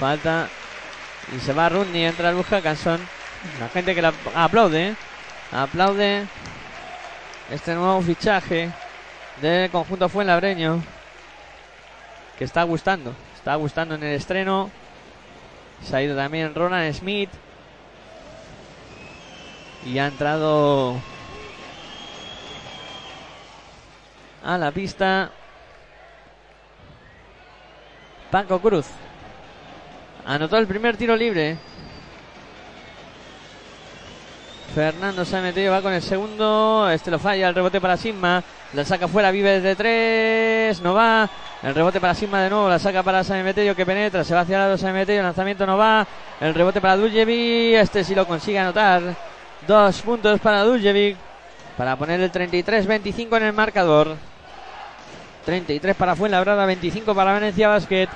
Falta. Y se va Rudney, entra el Canson. La gente que la aplaude. Aplaude este nuevo fichaje del conjunto Fuenlabreño. Que está gustando. Está gustando en el estreno. Se ha ido también Ronan Smith. Y ha entrado a la pista Paco Cruz. Anotó el primer tiro libre. Fernando se ha metido, va con el segundo. Este lo falla, el rebote para Sigma. La saca fuera, vive desde tres. No va. El rebote para Sigma de nuevo. La saca para San que penetra. Se va hacia el lado San lanzamiento no va. El rebote para Duljevic. Este sí lo consigue anotar. Dos puntos para Duljevic. Para poner el 33-25 en el marcador. 33 para Fuenlabrada, 25 para Venecia Basket.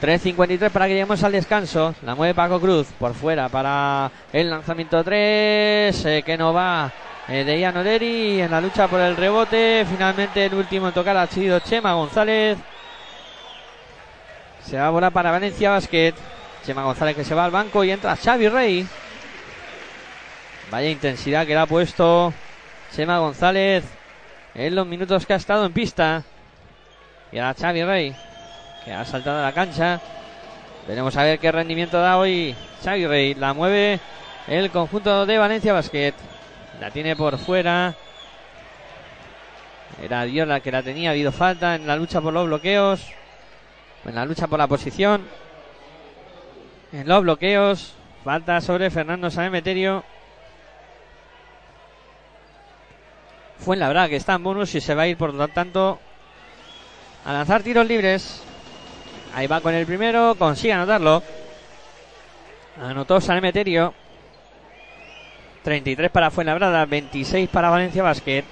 3.53 para que lleguemos al descanso. La mueve Paco Cruz por fuera para el lanzamiento 3. Eh, que no va eh, de. En la lucha por el rebote. Finalmente el último en tocar ha sido Chema González. Se va a volar para Valencia Basket. Chema González que se va al banco y entra Xavi Rey. Vaya intensidad que le ha puesto Chema González en los minutos que ha estado en pista. Y ahora Xavi Rey que ha saltado a la cancha. Veremos a ver qué rendimiento da hoy Xavi Rey. La mueve el conjunto de Valencia Basket. La tiene por fuera. Era Dios la que la tenía. Ha habido falta en la lucha por los bloqueos. En la lucha por la posición. En los bloqueos. Falta sobre Fernando Sanemeterio. Fue en la verdad que está en bonus y se va a ir por tanto a lanzar tiros libres. Ahí va con el primero, consigue anotarlo. Anotó San Emeterio. 33 para Fuenlabrada, 26 para Valencia Basket.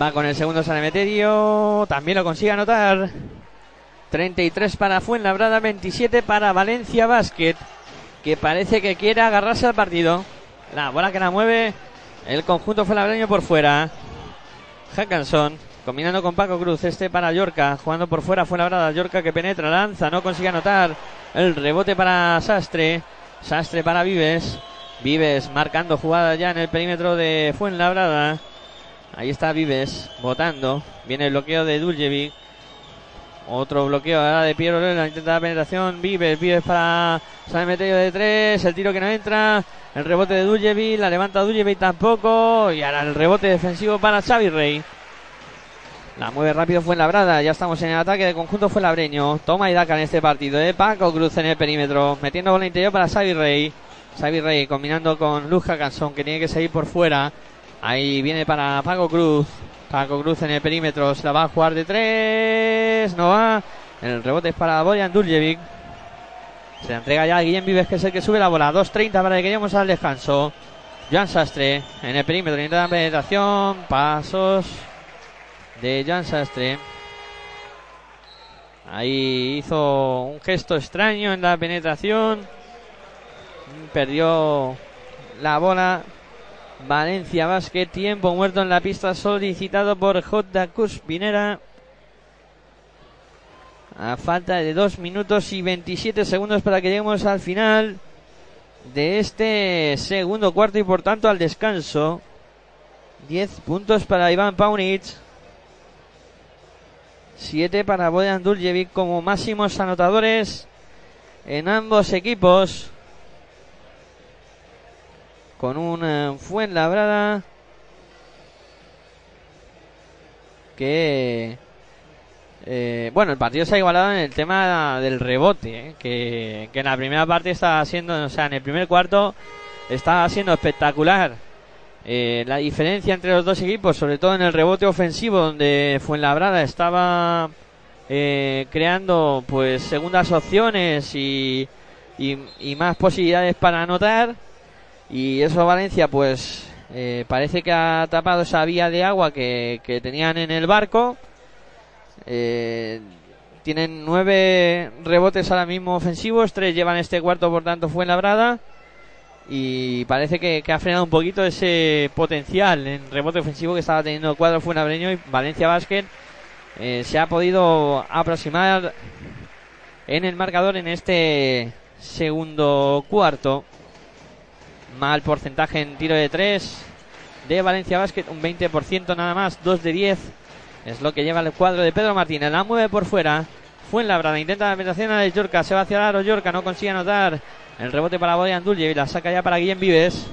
Va con el segundo San Emeterio, también lo consigue anotar. 33 para Fuenlabrada, 27 para Valencia Basket, que parece que quiere agarrarse al partido. La bola que la mueve el conjunto fuenlabreño por fuera. Hackanson Combinando con Paco Cruz, este para Yorca, jugando por fuera, fue la brada, Yorca que penetra, lanza, no consigue anotar. El rebote para Sastre, Sastre para Vives, Vives marcando jugada ya en el perímetro de Fuenlabrada. Ahí está Vives, votando. Viene el bloqueo de Duljevic. Otro bloqueo ahora de Piero Lorena, intenta la penetración. Vives, Vives para San Metello de tres. El tiro que no entra. El rebote de Duljevic, la levanta Duljevic tampoco. Y ahora el rebote defensivo para Xavi Rey. La mueve rápido fue en la brada. Ya estamos en el ataque de conjunto fue labreño. Toma y daca en este partido. De Paco Cruz en el perímetro. Metiendo bola interior para Xavi Rey. Xavi Rey combinando con Luz Canson que tiene que seguir por fuera. Ahí viene para Paco Cruz. Paco Cruz en el perímetro. Se la va a jugar de tres. No va. El rebote es para Boyan Duljevic. Se la entrega ya a Guillem Vives que es el que sube la bola. 2.30 para que lleguemos al descanso. Joan Sastre en el perímetro. Intenta penetración. Pasos de Jan Sastre. Ahí hizo un gesto extraño en la penetración. Perdió la bola. Valencia Basket, tiempo muerto en la pista solicitado por J. Cuspinera. A falta de 2 minutos y 27 segundos para que lleguemos al final de este segundo cuarto y por tanto al descanso. 10 puntos para Iván Paunic. 7 para Boyan Duljevic como máximos anotadores en ambos equipos. Con un Fuenlabrada que Eh, bueno, el partido se ha igualado en el tema del rebote, ¿eh? que, que en la primera parte estaba siendo, o sea, en el primer cuarto estaba siendo espectacular. Eh, la diferencia entre los dos equipos, sobre todo en el rebote ofensivo, donde Fuenlabrada estaba eh, creando pues segundas opciones y, y, y más posibilidades para anotar. Y eso Valencia pues eh, parece que ha tapado esa vía de agua que, que tenían en el barco. Eh, tienen nueve rebotes ahora mismo ofensivos, tres llevan este cuarto, por tanto fue labrada. Y parece que, que ha frenado un poquito ese potencial en rebote ofensivo que estaba teniendo el cuadro Fuenabreño y Valencia Basket eh, se ha podido aproximar en el marcador en este segundo cuarto. Mal porcentaje en tiro de tres de Valencia Basket, un 20% nada más, 2 de 10. Es lo que lleva el cuadro de Pedro Martínez. La mueve por fuera. Fuenlabrada intenta la penetración a Yorca. Se va hacia el aro. Yorca no consigue anotar. El rebote para Boyan Duljevic. La saca ya para Guillem Vives.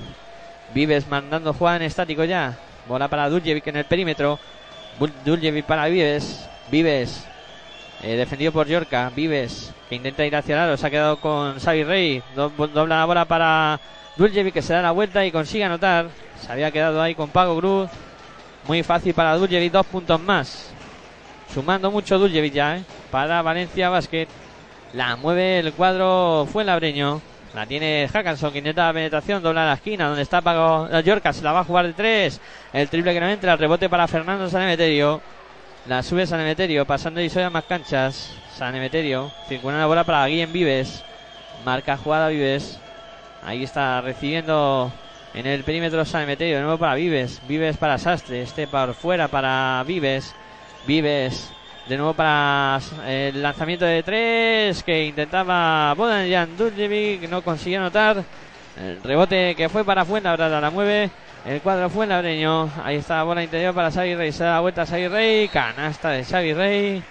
Vives mandando jugar en estático ya. Bola para Duljevic en el perímetro. Duljevic para Vives. Vives. Eh, defendido por Yorca. Vives que intenta ir hacia el aro. Se ha quedado con Xavi Rey. Do dobla la bola para Duljevic que se da la vuelta y consigue anotar. Se había quedado ahí con Pago Cruz. Muy fácil para Duljevic, dos puntos más. Sumando mucho Duljevic ya, ¿eh? Para Valencia Basket. La mueve el cuadro fue labreño. La tiene Hackanson que intenta la penetración, dobla la esquina, donde está Pago la Yorca, se la va a jugar de tres. El triple que no entra, rebote para Fernando Sanemeterio. La sube Sanemeterio, pasando y a más canchas. Sanemeterio, circula la bola para Guillem Vives. Marca jugada Vives. Ahí está recibiendo en el perímetro San Emeterio, de nuevo para Vives. Vives para Sastre. Este por fuera para Vives. Vives de nuevo para el lanzamiento de tres que intentaba Bodan Duljevic. No consiguió anotar. El rebote que fue para Fuenlabrada la mueve. El cuadro fue Fuenlabreño. Ahí está la bola interior para Xavi Rey. Se da vuelta a Xavi Rey. Canasta de Xavi Rey.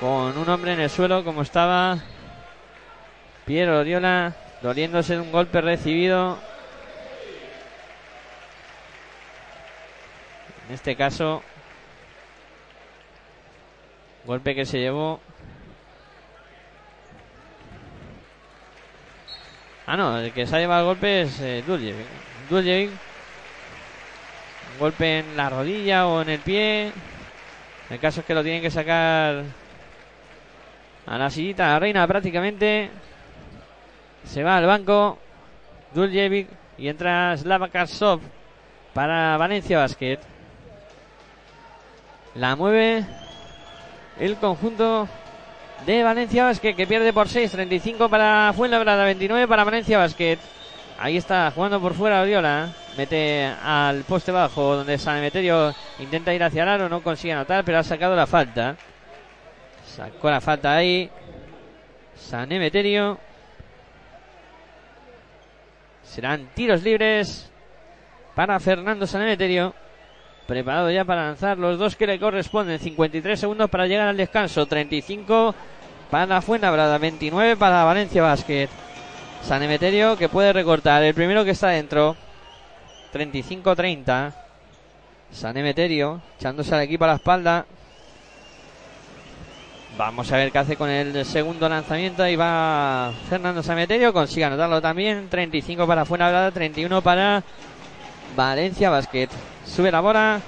Con un hombre en el suelo como estaba Piero Oriola. Doliéndose de un golpe recibido En este caso, golpe que se llevó. Ah, no, el que se ha llevado el golpe es eh, Duljevic. golpe en la rodilla o en el pie. El caso es que lo tienen que sacar a la sillita, la reina prácticamente. Se va al banco. Duljevic y entra Slava Karsov para Valencia Basket. La mueve el conjunto de Valencia Basket que pierde por 6, 35 para Fuenlabrada, 29 para Valencia Basket. Ahí está jugando por fuera Oriola. Mete al poste bajo donde San Emeterio intenta ir hacia el aro, no consigue anotar, pero ha sacado la falta. Sacó la falta ahí. San Emeterio. Serán tiros libres para Fernando San Emeterio. Preparado ya para lanzar los dos que le corresponden. 53 segundos para llegar al descanso. 35 para Fuenlabrada. 29 para Valencia Basket. San Emeterio que puede recortar. El primero que está dentro. 35-30. San Emeterio echándose al equipo a la espalda. Vamos a ver qué hace con el segundo lanzamiento. Ahí va Fernando San Emeterio. Consigue anotarlo también. 35 para Fuenlabrada. 31 para Valencia Basket. Sube la bola.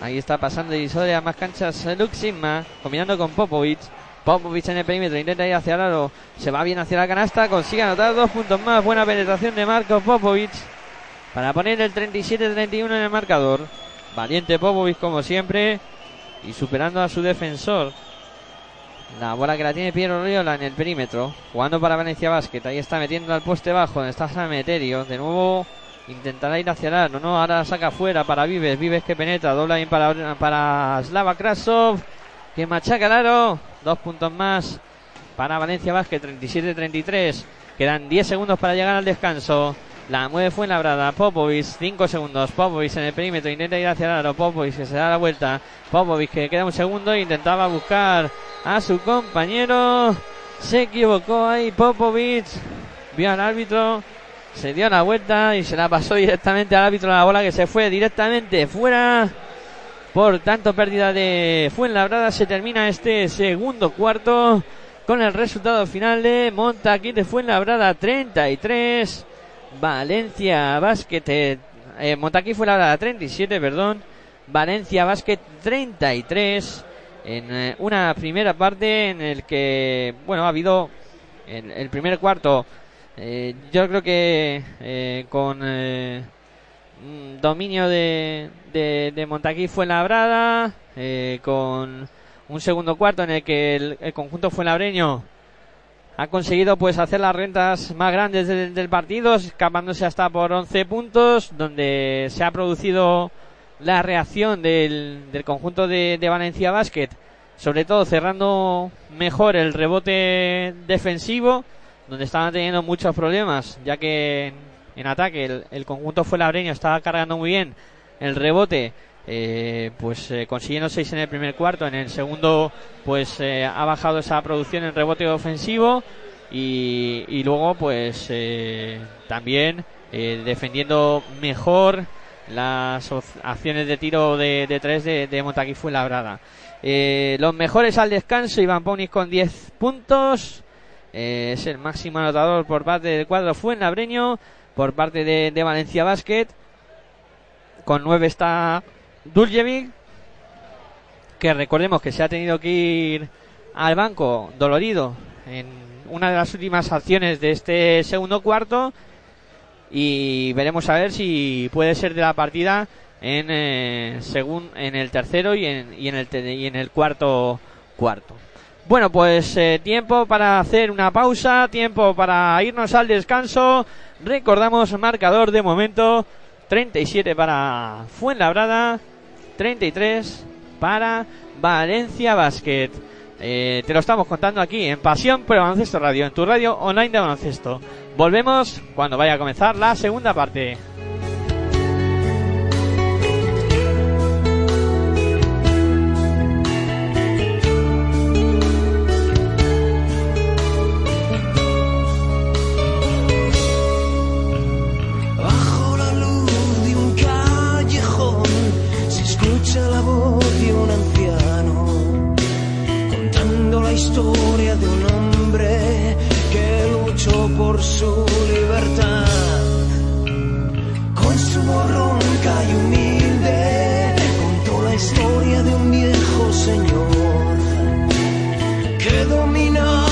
Ahí está pasando y más canchas Luxima, combinando con Popovic. Popovic en el perímetro, intenta ir hacia el aro, se va bien hacia la canasta, consigue anotar dos puntos más. Buena penetración de Marco Popovic para poner el 37-31 en el marcador. Valiente Popovic como siempre y superando a su defensor. La bola que la tiene Piero Riola en el perímetro, jugando para Valencia Basket. Ahí está metiendo al poste bajo, donde está Sameterio. De nuevo Intentará ir hacia el aro, no, ahora saca fuera para Vives, Vives que penetra, dobla bien para, para Slava Krasov, que machaca el dos puntos más para Valencia Vázquez, 37-33, quedan 10 segundos para llegar al descanso, la mueve fue brada Popovic, 5 segundos, Popovic en el perímetro, intenta ir hacia el aro, Popovic que se da la vuelta, Popovic que queda un segundo, intentaba buscar a su compañero, se equivocó ahí Popovic, vio al árbitro, se dio la vuelta y se la pasó directamente al árbitro la bola que se fue directamente fuera. Por tanto, pérdida de Fuenlabrada. Se termina este segundo cuarto con el resultado final de Montaquí de Fuenlabrada 33. Valencia Basket. Eh, eh Montaquí Fuenlabrada 37, perdón. Valencia Basket 33 en eh, una primera parte en el que bueno ha habido en el primer cuarto eh, yo creo que con dominio de, de, de Montaquí fue labrada, con un segundo cuarto en el que el conjunto fue labreño ha conseguido pues hacer las rentas más grandes del, del, partido, escapándose hasta por 11 puntos, donde se ha producido la reacción del, del conjunto de, Valencia Basket, sobre todo cerrando mejor el rebote defensivo donde estaban teniendo muchos problemas, ya que en, ataque el, el, conjunto fue labreño, estaba cargando muy bien el rebote, eh, pues eh, consiguiendo 6 en el primer cuarto, en el segundo pues eh, ha bajado esa producción en rebote ofensivo y, y luego pues eh, también eh, defendiendo mejor las acciones de tiro de, de tres de, de Montaquí fue labrada. Eh, los mejores al descanso, Iván Paunis con 10 puntos, es el máximo anotador por parte del cuadro Fuenlabreño, por parte de, de Valencia Basket. Con 9 está Duljevic, que recordemos que se ha tenido que ir al banco dolorido en una de las últimas acciones de este segundo cuarto y veremos a ver si puede ser de la partida en eh, según en el tercero y en, y en el y en el cuarto cuarto. Bueno, pues eh, tiempo para hacer una pausa, tiempo para irnos al descanso. Recordamos marcador de momento 37 para Fuenlabrada, 33 para Valencia Basket. Eh, te lo estamos contando aquí en Pasión por Baloncesto Radio, en tu radio online de baloncesto. Volvemos cuando vaya a comenzar la segunda parte. Historia de un hombre que luchó por su libertad. Con su voz ronca y humilde contó la historia de un viejo señor que dominaba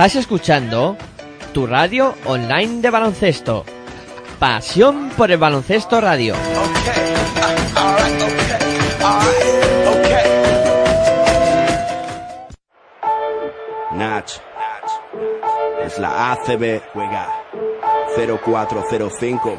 Estás escuchando tu radio online de baloncesto. Pasión por el baloncesto radio. Nach, es la ACB, juega 0405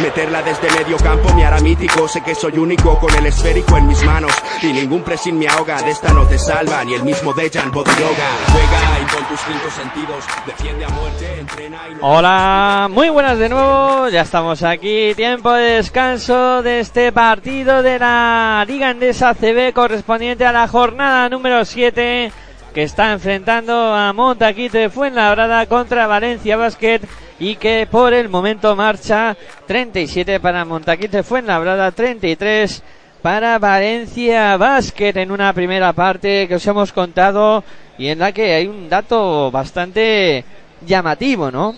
Meterla desde medio campo me hará mítico. Sé que soy único con el esférico en mis manos. Y ningún presin me ahoga. De esta no te salva ni el mismo Dejan Bodiroga. Juega y con tus cinco sentidos. Defiende a muerte, entrena y. Hola, muy buenas de nuevo. Ya estamos aquí. Tiempo de descanso de este partido de la Liga Endesa CB correspondiente a la jornada número 7 que está enfrentando a Montaquite Fuenlabrada contra Valencia Basket y que por el momento marcha 37 para Montaquite Fuenlabrada, 33 para Valencia Basket en una primera parte que os hemos contado y en la que hay un dato bastante llamativo, ¿no?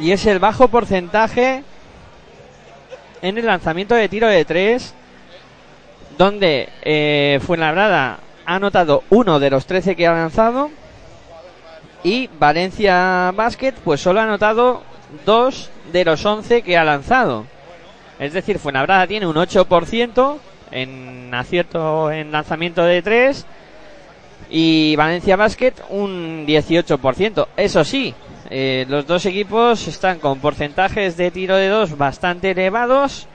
Y es el bajo porcentaje en el lanzamiento de tiro de tres, donde eh, Fuenlabrada ha anotado uno de los 13 que ha lanzado y Valencia Basket pues solo ha anotado dos de los 11 que ha lanzado. Es decir, Fuenlabrada tiene un 8% en acierto en lanzamiento de 3 y Valencia Basket un 18%. Eso sí, eh, los dos equipos están con porcentajes de tiro de 2 bastante elevados.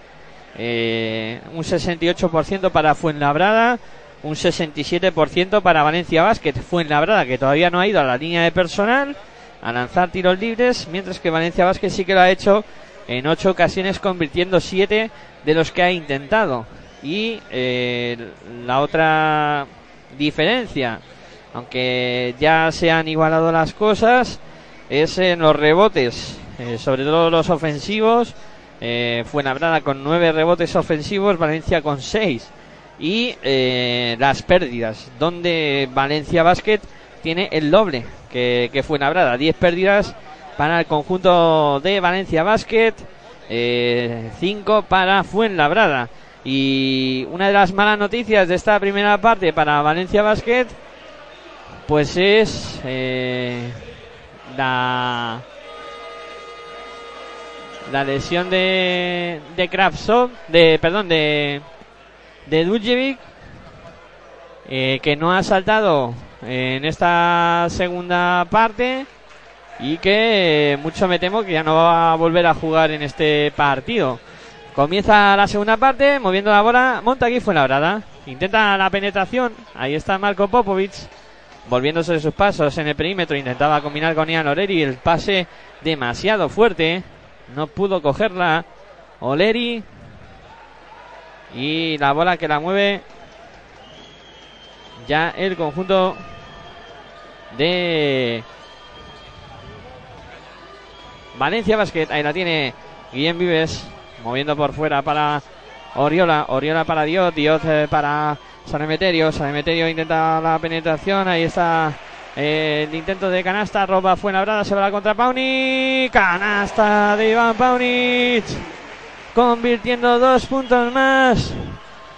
Eh, un 68% para Fuenlabrada, un 67% para Valencia Basket. Fuenlabrada que todavía no ha ido a la línea de personal a lanzar tiros libres, mientras que Valencia Basket sí que lo ha hecho en ocho ocasiones convirtiendo siete de los que ha intentado. Y eh, la otra diferencia, aunque ya se han igualado las cosas, es en los rebotes, eh, sobre todo los ofensivos. Eh, Fuenlabrada con nueve rebotes ofensivos, Valencia con seis. Y eh, las pérdidas, donde Valencia Basket tiene el doble que, que Fuenlabrada. Diez pérdidas para el conjunto de Valencia Basket, eh, cinco para Fuenlabrada. Y una de las malas noticias de esta primera parte para Valencia Basket, pues es eh, la la lesión de de Kravtsov, de perdón de de Duljevic, eh, que no ha saltado en esta segunda parte y que eh, mucho me temo que ya no va a volver a jugar en este partido. Comienza la segunda parte, moviendo la bola, monta aquí fue la brada. Intenta la penetración, ahí está Marco Popovic, volviéndose de sus pasos en el perímetro, intentaba combinar con Ian Oleri, el pase demasiado fuerte, no pudo cogerla Oleri, y la bola que la mueve ya el conjunto de Valencia Basket. Ahí la tiene Guillem Vives moviendo por fuera para Oriola. Oriola para Dios. Dios eh, para San Emeterio. San Emeterio intenta la penetración. Ahí está eh, el intento de canasta. Roba Fuenlabrada. Se va la contra Paunic. Canasta de Iván Paunic convirtiendo dos puntos más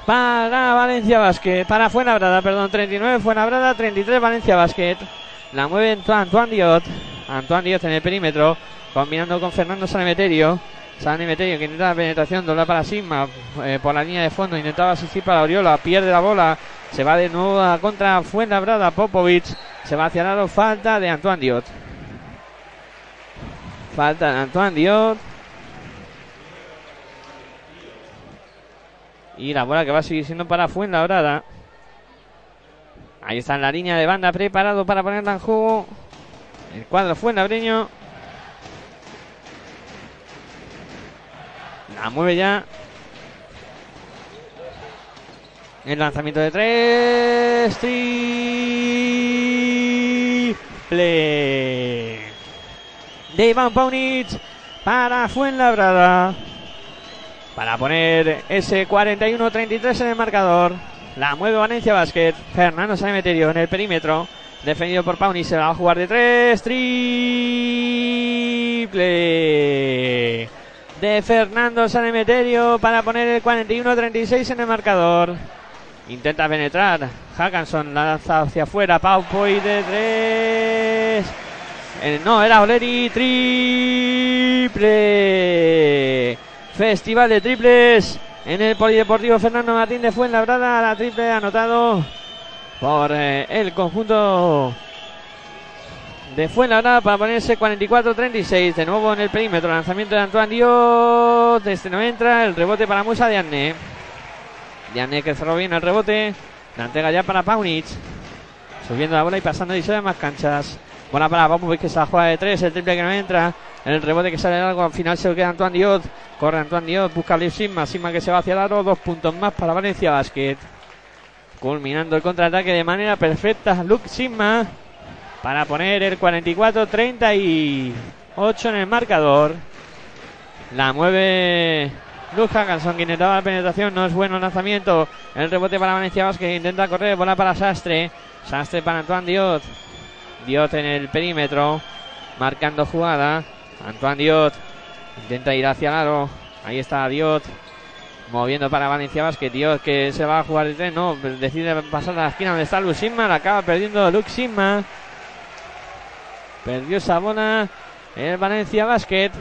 para Valencia Basket, para Fuenlabrada, perdón, 39 Fuenlabrada, 33 Valencia Basket. La mueve Antoine Diot, Antoine Diot en el perímetro, combinando con Fernando Sanemeterio. Sanemeterio que intenta la penetración, dobla para Sigma eh, por la línea de fondo, intentaba asistir para Oriola, pierde la bola, se va de nuevo a contra Fuenlabrada, Popovic, se va hacia el falta de Antoine Diot. Falta de Antoine Diot. Y la bola que va a seguir siendo para Fuenlabrada. Ahí está en la línea de banda preparado para ponerla en juego. El cuadro Fuenlabreño. La mueve ya. El lanzamiento de tres. Triple. De Iván Paunic para Fuenlabrada. Para poner ese 41-33 en el marcador. La mueve Valencia Basket. Fernando Sanemeterio en el perímetro. Defendido por Paunic. Se va a jugar de tres. Triple. De Fernando Sanemeterio para poner el 41-36 en el marcador. Intenta penetrar. Hackanson lanza hacia afuera. Pau Poi de tres. Eh, no, era Oleri. Triple. Festival de triples en el Polideportivo Fernando Martín de Fuenlabrada. La triple anotado por eh, el conjunto de Fuenlabrada para ponerse 44-36. De nuevo en el perímetro. Lanzamiento de Antoine Dios. Este no entra. El rebote para Musa de Anne. Que cerró bien el rebote. La entrega ya para Paunic. Subiendo la bola y pasando y se más canchas. Bola para Popovic que se la juega de tres. El triple que no entra. El rebote que sale largo. Al final se lo queda Antoine Diot. Corre Antoine Diot. Busca a Liv Sigma. Sigma que se va hacia el aro. Dos puntos más para Valencia Basket. Culminando el contraataque de manera perfecta. Luke Sigma. Para poner el 44-38 en el marcador. La mueve Luke Hackanson quien intentaba la penetración, no es bueno el lanzamiento. El rebote para Valencia Vázquez, intenta correr, bola para Sastre. Sastre para Antoine Diot. Diot en el perímetro, marcando jugada. Antoine Diot intenta ir hacia el aro. Ahí está Diot. Moviendo para Valencia Vázquez. Diot que se va a jugar de tres. No, decide pasar a la esquina donde está Luke Sigma. La acaba perdiendo Luke Sigma. Perdió esa bola el Valencia Basket.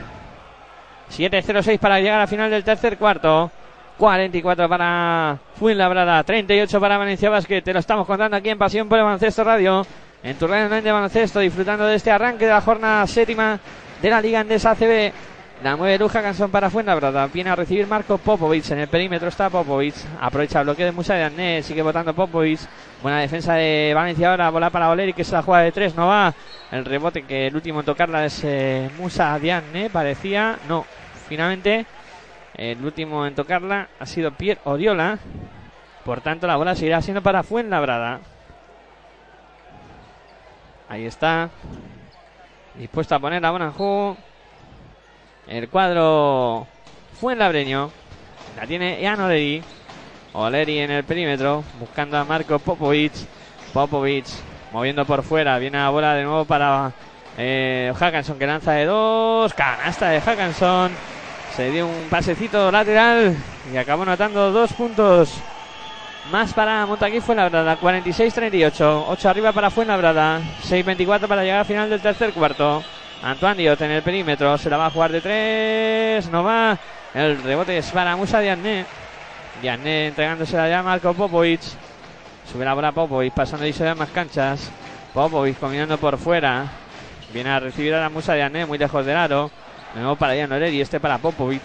7-0-6 para llegar a final del tercer cuarto. 44 para Fuenlabrada, 38 para Valencia Basket. Te lo estamos contando aquí en Pasión por el Baloncesto Radio. En tu radio de baloncesto, disfrutando de este arranque de la jornada séptima de la Liga Andesa ACB. La mueve Luja Cansón para Fuenlabrada. Viene a recibir Marco Popovic. En el perímetro está Popovic. Aprovecha el bloqueo de Musa de. Sigue votando Popovic. Buena defensa de Valencia ahora. Bola para Oleri que se la juega de tres. No va. El rebote que el último en tocarla es eh, Musa Diane. Parecía. No. Finalmente. El último en tocarla ha sido Pierre Odiola. Por tanto, la bola seguirá siendo para Fuenlabrada. Ahí está. Dispuesto a poner en juego. El cuadro Fuenlabreño. La tiene Ian Oleri. Oleri en el perímetro. Buscando a Marco Popovic. Popovic moviendo por fuera. Viene la bola de nuevo para eh, que lanza de dos. Canasta de Hackanson. Se dio un pasecito lateral y acabó anotando dos puntos más para Montaquí Fuenlabrada. 46-38. 8 arriba para Fuenlabrada. 6-24 para llegar al final del tercer cuarto. Antoine Diot en el perímetro. Se la va a jugar de tres. No va. El rebote es para Musa Diané. Diané entregándosela ya a Marco Popovic. Sube la bola Popovic. Pasando y se dan más canchas. Popovic combinando por fuera. Viene a recibir a la Musa Diané. Muy lejos del aro. De nuevo para Jan y este para Popovic.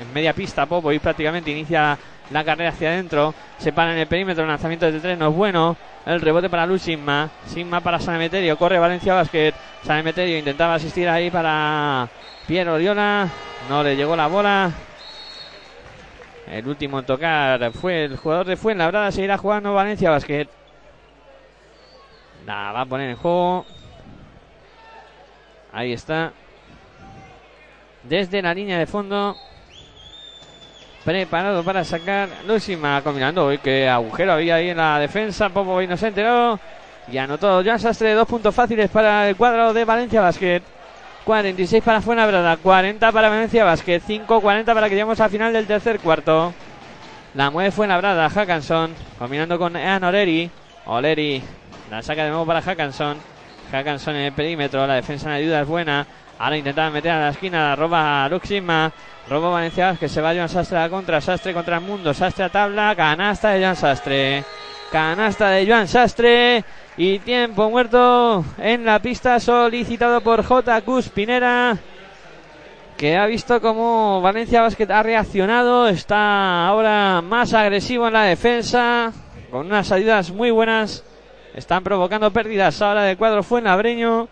En media pista Popovic prácticamente inicia la carrera hacia adentro. Se para en el perímetro. Lanzamiento de tres no es bueno. El rebote para Luz Sigma. Sigma para Sanemeterio. Corre Valencia Basket. Sanemeterio intentaba asistir ahí para Piero Oriola. No le llegó la bola. El último en tocar fue el jugador de Fuenlabrada. Seguirá jugando Valencia Basket. La va a poner en juego. Ahí está desde la línea de fondo. Preparado para sacar Lusima combinando. Hoy que agujero había ahí en la defensa. Popovic no se enteró. Y anotó Jan Sastre. Dos puntos fáciles para el cuadro de Valencia Basket. 46 para Fuenlabrada. 40 para Valencia Basket. 5-40 para que lleguemos al final del tercer cuarto. La mueve Fuenlabrada. Hackanson. Combinando con Ean Oleri. Oleri. La saca de nuevo para Hackanson. Hackanson en el perímetro. La defensa en ayuda es buena. Ahora intentaba meter a la esquina, roba Luxima, roba Valencia que se va Joan Sastre a la contra, Sastre contra el mundo, Sastre a tabla, canasta de Joan Sastre, canasta de Joan Sastre y tiempo muerto en la pista solicitado por J. Spinera que ha visto cómo Valencia Basket ha reaccionado, está ahora más agresivo en la defensa, con unas ayudas muy buenas, están provocando pérdidas ahora del cuadro Fuenlabreño.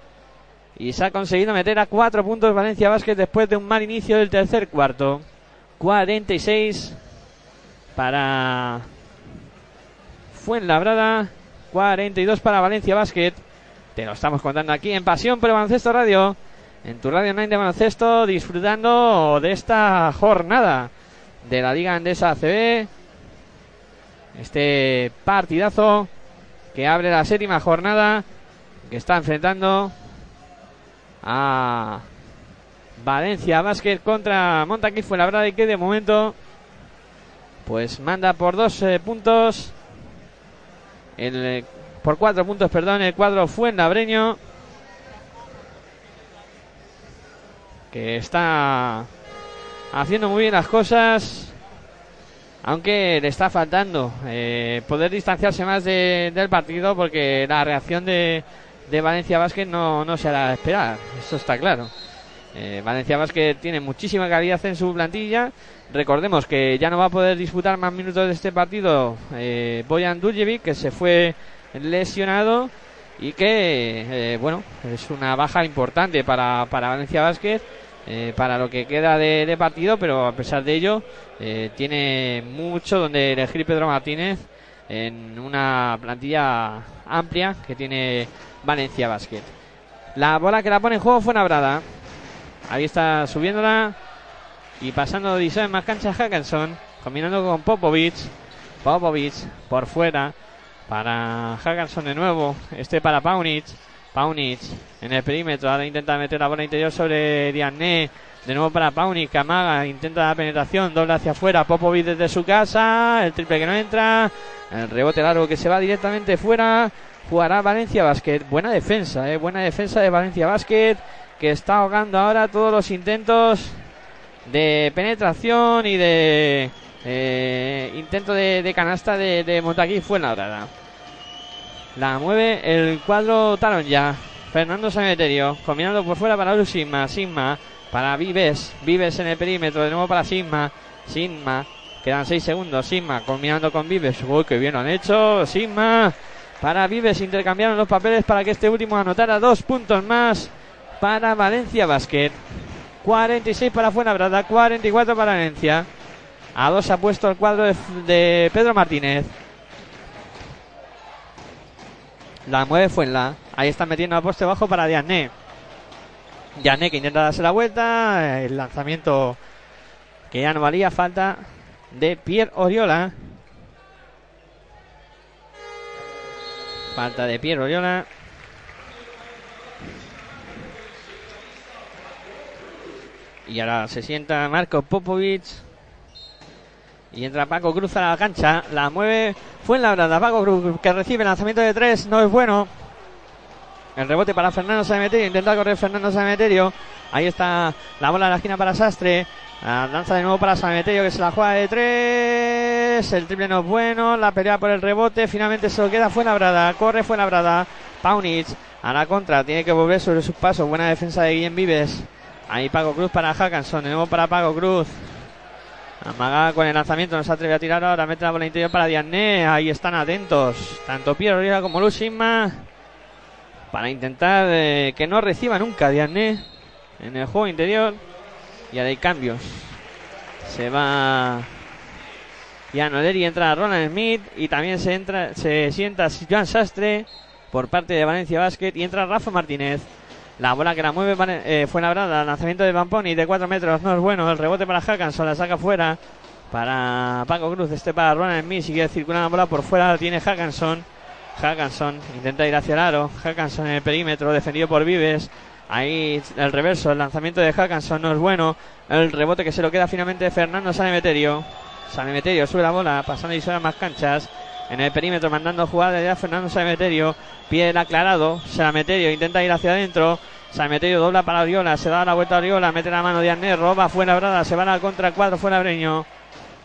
Y se ha conseguido meter a cuatro puntos Valencia Vázquez después de un mal inicio del tercer cuarto. 46 para Fuenlabrada. 42 para Valencia Basket. Te lo estamos contando aquí en Pasión por Baloncesto Radio. En tu Radio 9 de Baloncesto, disfrutando de esta jornada de la Liga Andesa ACB. Este partidazo que abre la séptima jornada. Que está enfrentando a Valencia Basket contra Montaquí Fuenlabrada y que de momento pues manda por dos eh, puntos. El, eh, por cuatro puntos perdón el cuadro Fuenlabreño que está haciendo muy bien las cosas aunque le está faltando eh, poder distanciarse más de- del partido porque la reacción de, de Valencia Basket no, no se hará esperar eso está claro eh, Valencia Basket tiene muchísima calidad en su plantilla. Recordemos que ya no va a poder disputar más minutos de este partido eh, Boyan Duljevic, que se fue lesionado y que, eh, bueno, es una baja importante para, para Valencia Basket, eh, para lo que queda de, de partido, pero a pesar de ello, eh, tiene mucho donde elegir Pedro Martínez en una plantilla amplia que tiene Valencia Basket. La bola que la pone en juego fue Nabrada. Ahí está subiéndola y pasando de más cancha Hackenson, combinando con Popovic. Popovic por fuera para Hackenson de nuevo. Este para Paunic. Paunic en el perímetro. Ahora intenta meter la bola interior sobre Diané. De nuevo para Paunic. que Amaga. Intenta la penetración. Doble hacia afuera. Popovic desde su casa. El triple que no entra. El rebote largo que se va directamente fuera. Jugará Valencia Basket. Buena defensa, eh. Buena defensa de Valencia Basket que está ahogando ahora todos los intentos de penetración y de eh, intento de, de canasta de, de Montaquí fue la hora. La mueve el cuadro Talon ya. Fernando Saneterio combinando por fuera para Sigma. Sigma para Vives. Vives en el perímetro. De nuevo para Sigma. Sigma. Quedan 6 segundos. Sigma combinando con Vives. Uy, que bien lo han hecho. Sigma para Vives. Intercambiaron los papeles para que este último anotara dos puntos más para Valencia Basket. 46 para Fuenlabrada, 44 para Valencia. A dos ha puesto el cuadro de, Pedro Martínez. La mueve Fuenla. Ahí está metiendo a poste bajo para Diané. Diané que intenta darse la vuelta. El lanzamiento que ya no valía. Falta de Pierre Oriola. Falta de Pierre Oriola. Y ahora se sienta Marco Popovic. Y entra Paco Cruz a la cancha. La mueve Fuenlabrada. Paco Cruz que recibe lanzamiento de tres. No es bueno. El rebote para Fernando Sanemeterio. Intenta correr Fernando Sanemeterio. Ahí está la bola en la esquina para Sastre. La lanza de nuevo para Sanemeterio que se la juega de tres. El triple no es bueno. La pelea por el rebote. Finalmente se lo queda Fuenlabrada. Corre Fuenlabrada. Paunic a la contra. Tiene que volver sobre sus pasos. Buena defensa de Guillem Vives. Ahí Paco Cruz para Hackanson. De nuevo para Paco Cruz. Amaga con el lanzamiento. No se atreve a tirar ahora. Mete la bola interior para Diané. Ahí están atentos. Tanto Piero Oriol como Lushima. Para intentar eh, que no reciba nunca Diané en el juego interior. Y ahora hay cambios. Se va Jan Oleri. Entra Roland Smith. Y también se, entra, se sienta Joan Sastre por parte de Valencia Basket. Y entra Rafa Martínez. La bola que la mueve eh, fue labrada. Lanzamiento de Pamponi de 4 metros. No es bueno. El rebote para Hackanson. La saca fuera. Para Paco Cruz. Este para Roland Smith. Sigue circulando la bola por fuera. La tiene Hackanson. Hackanson intenta ir hacia el aro. Hackanson en el perímetro. Defendido por Vives. Ahí el reverso. El lanzamiento de Hackanson no es bueno. El rebote que se lo queda finalmente Fernando Sanemeterio. Sanemeterio sube la bola. Pasando y sobre más canchas. En el perímetro mandando jugada de Fernando Sanemeterio. Pie el aclarado. Sanemeterio intenta ir hacia adentro. Sanemeterio dobla para Oriola. Se da la vuelta a Oriola. Mete la mano de Arnés. Roba fuera brada. Se va al contra el cuadro fuera breño.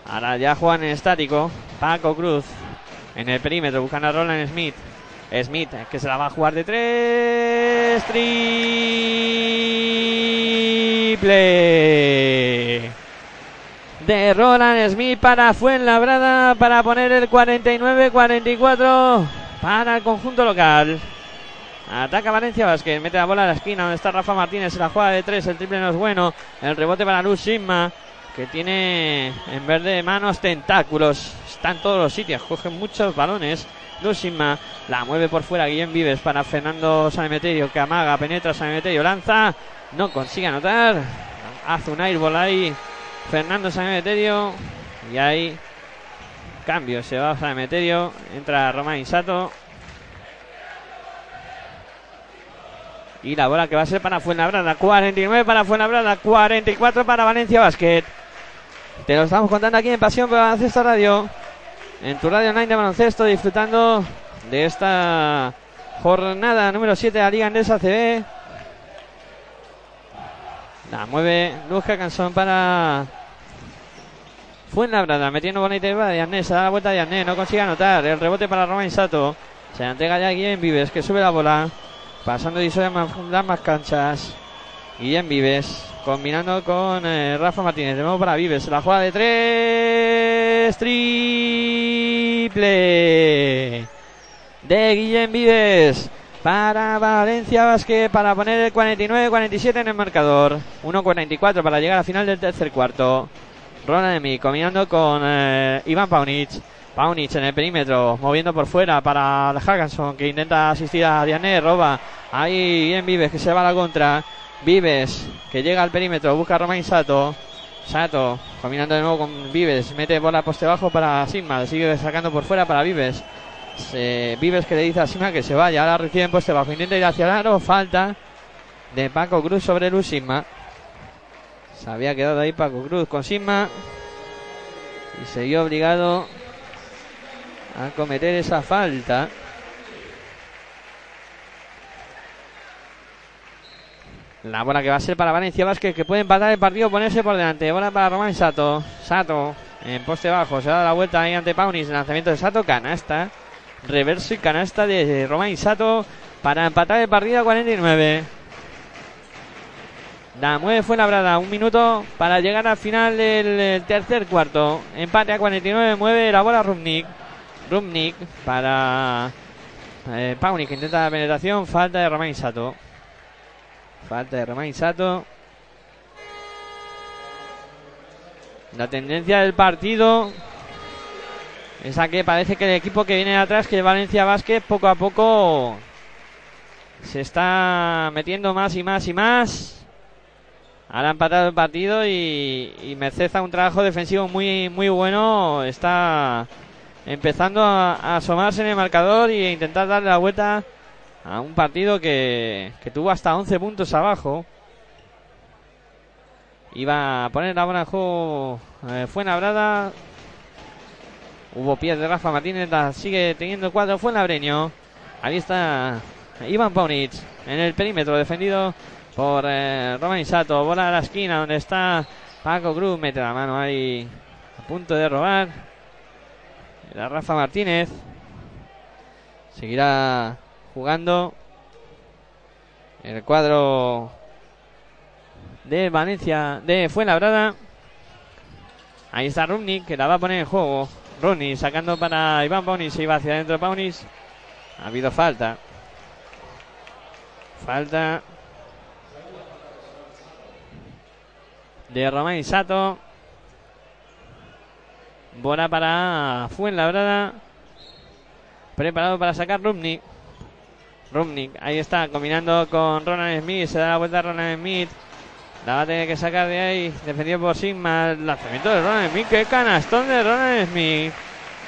Ahora ya juegan en estático. Paco Cruz. En el perímetro buscando a Roland Smith. Smith que se la va a jugar de tres. Triple de Roland Smith para Fuenlabrada para poner el 49-44 para el conjunto local. Ataca Valencia Vázquez, mete la bola a la esquina donde está Rafa Martínez, se la juega de tres, el triple no es bueno, el rebote para Luz Sigma, que tiene en verde de manos tentáculos. Está en todos los sitios, coge muchos balones. Dusima la mueve por fuera Guillem Vives para Fernando Sanemeterio que amaga, penetra Sanemeterio, lanza, no consigue anotar. Hace un airball ahí Fernando Sanemeterio y ahí cambio, se va Sanemeterio, entra Román Insato. Y la bola que va a ser para Fuenlabrada. 49 para Fuenlabrada. 44 para Valencia Basket. Te lo estamos contando aquí en Pasión por Baloncesto Radio. En tu radio online de baloncesto. Disfrutando de esta jornada número 7 de la Liga Andesa CB. La mueve Luzca Cansón para Fuenlabrada. Metiendo bonita de Yarnés. Se da la vuelta de Yarnés. No consigue anotar. El rebote para Roma Insato. Se la entrega ya en Vives que sube la bola. Pasando y las más canchas. Guillem Vives. Combinando con eh, Rafa Martínez. De nuevo para Vives. La jugada de tres. Triple. De Guillem Vives. Para Valencia Vázquez. Para poner el 49-47 en el marcador. 1-44 para llegar al final del tercer cuarto. Ronald Emi combinando con eh, Iván Paunic. Paunic en el perímetro, moviendo por fuera para Hackanson que intenta asistir a Diane, roba. Ahí en Vives que se va a la contra. Vives que llega al perímetro, busca a Romain Sato. Sato combinando de nuevo con Vives, mete bola poste bajo para Sigma, sigue sacando por fuera para Vives. Vives que le dice a Sigma que se vaya, ahora recibe en poste bajo, intenta ir hacia el aro, falta de Paco Cruz sobre Luz Sigma. Se había quedado ahí Paco Cruz con Sigma y se vio obligado a cometer esa falta. La bola que va a ser para Valencia Vázquez, que puede empatar el partido, ponerse por delante. Bola para Román Sato. Sato en poste bajo, se da la vuelta ahí ante Paunis. Lanzamiento de Sato, canasta. Reverso y canasta de Román Sato para empatar el partido a 49. La mueve fue labrada. Un minuto para llegar al final del tercer cuarto. Empate a 49. Mueve la bola Rubnik. Rumnik para eh, que intenta la penetración. Falta de Romain Sato. Falta de Romain Sato. La tendencia del partido es a que parece que el equipo que viene de atrás, que Valencia Vázquez, poco a poco se está metiendo más y más y más. Ahora ha empatado el partido y, y Merced a un trabajo defensivo muy, muy bueno. Está empezando a, asomarse en el marcador e intentar darle la vuelta a un partido que, tuvo hasta 11 puntos abajo. Iba a poner la bola en juego eh. Hubo pies de Rafa Martínez, sigue teniendo cuatro Fuenlabreño. Ahí está Iván Paunic en el perímetro defendido por eh, Roman Sato. Bola a la esquina donde está Paco Cruz. Mete la mano ahí a punto de robar. La Rafa Martínez. Seguirá jugando el cuadro de Valencia, de Fuenlabrada. Ahí está Rumnik, que la va a poner en juego. Rumnik sacando para Iván Paunis, se iba hacia adentro Paunis. Ha habido falta. Falta de Román Sato. Bola para Fuenlabrada. Preparado para sacar Rumnik. Rumnik, ahí está, combinando con Ronald Smith. Se da la vuelta a Ronald Smith. La va a tener que sacar de ahí. Defendido por Sigma. El lanzamiento de Ronald Smith. Qué canastón de Ronald Smith.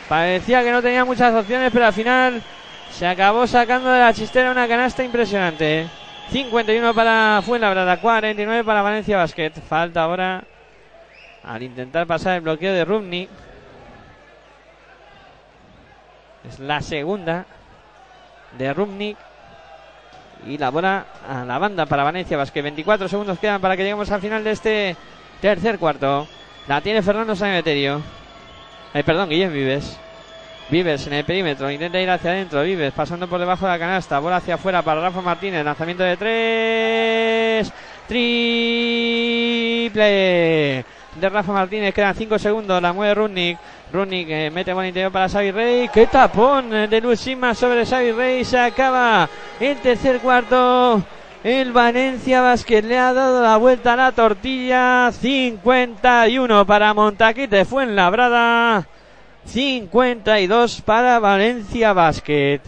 Parecía que no tenía muchas opciones, pero al final se acabó sacando de la chistera una canasta impresionante. 51 para Fuenlabrada, 49 para Valencia Basket. Falta ahora al intentar pasar el bloqueo de Rumnik. Es la segunda de Rumnik. Y la bola a la banda para Valencia Vázquez. 24 segundos quedan para que lleguemos al final de este tercer cuarto. La tiene Fernando Sanemeterio. Eh, perdón, Guillem Vives. Vives en el perímetro, intenta ir hacia adentro. Vives pasando por debajo de la canasta. Bola hacia afuera para Rafa Martínez. Lanzamiento de tres. Triple de Rafa Martínez. Quedan 5 segundos. La mueve Rudnick. Rudnick eh, mete buen interior para Xavi Rey. ¡Qué tapón de Luis Sima sobre Xavi Rey! Se acaba el tercer cuarto. El Valencia Basket le ha dado la vuelta a la tortilla. 51 para Montaquite Fuenlabrada. 52 para Valencia Basket.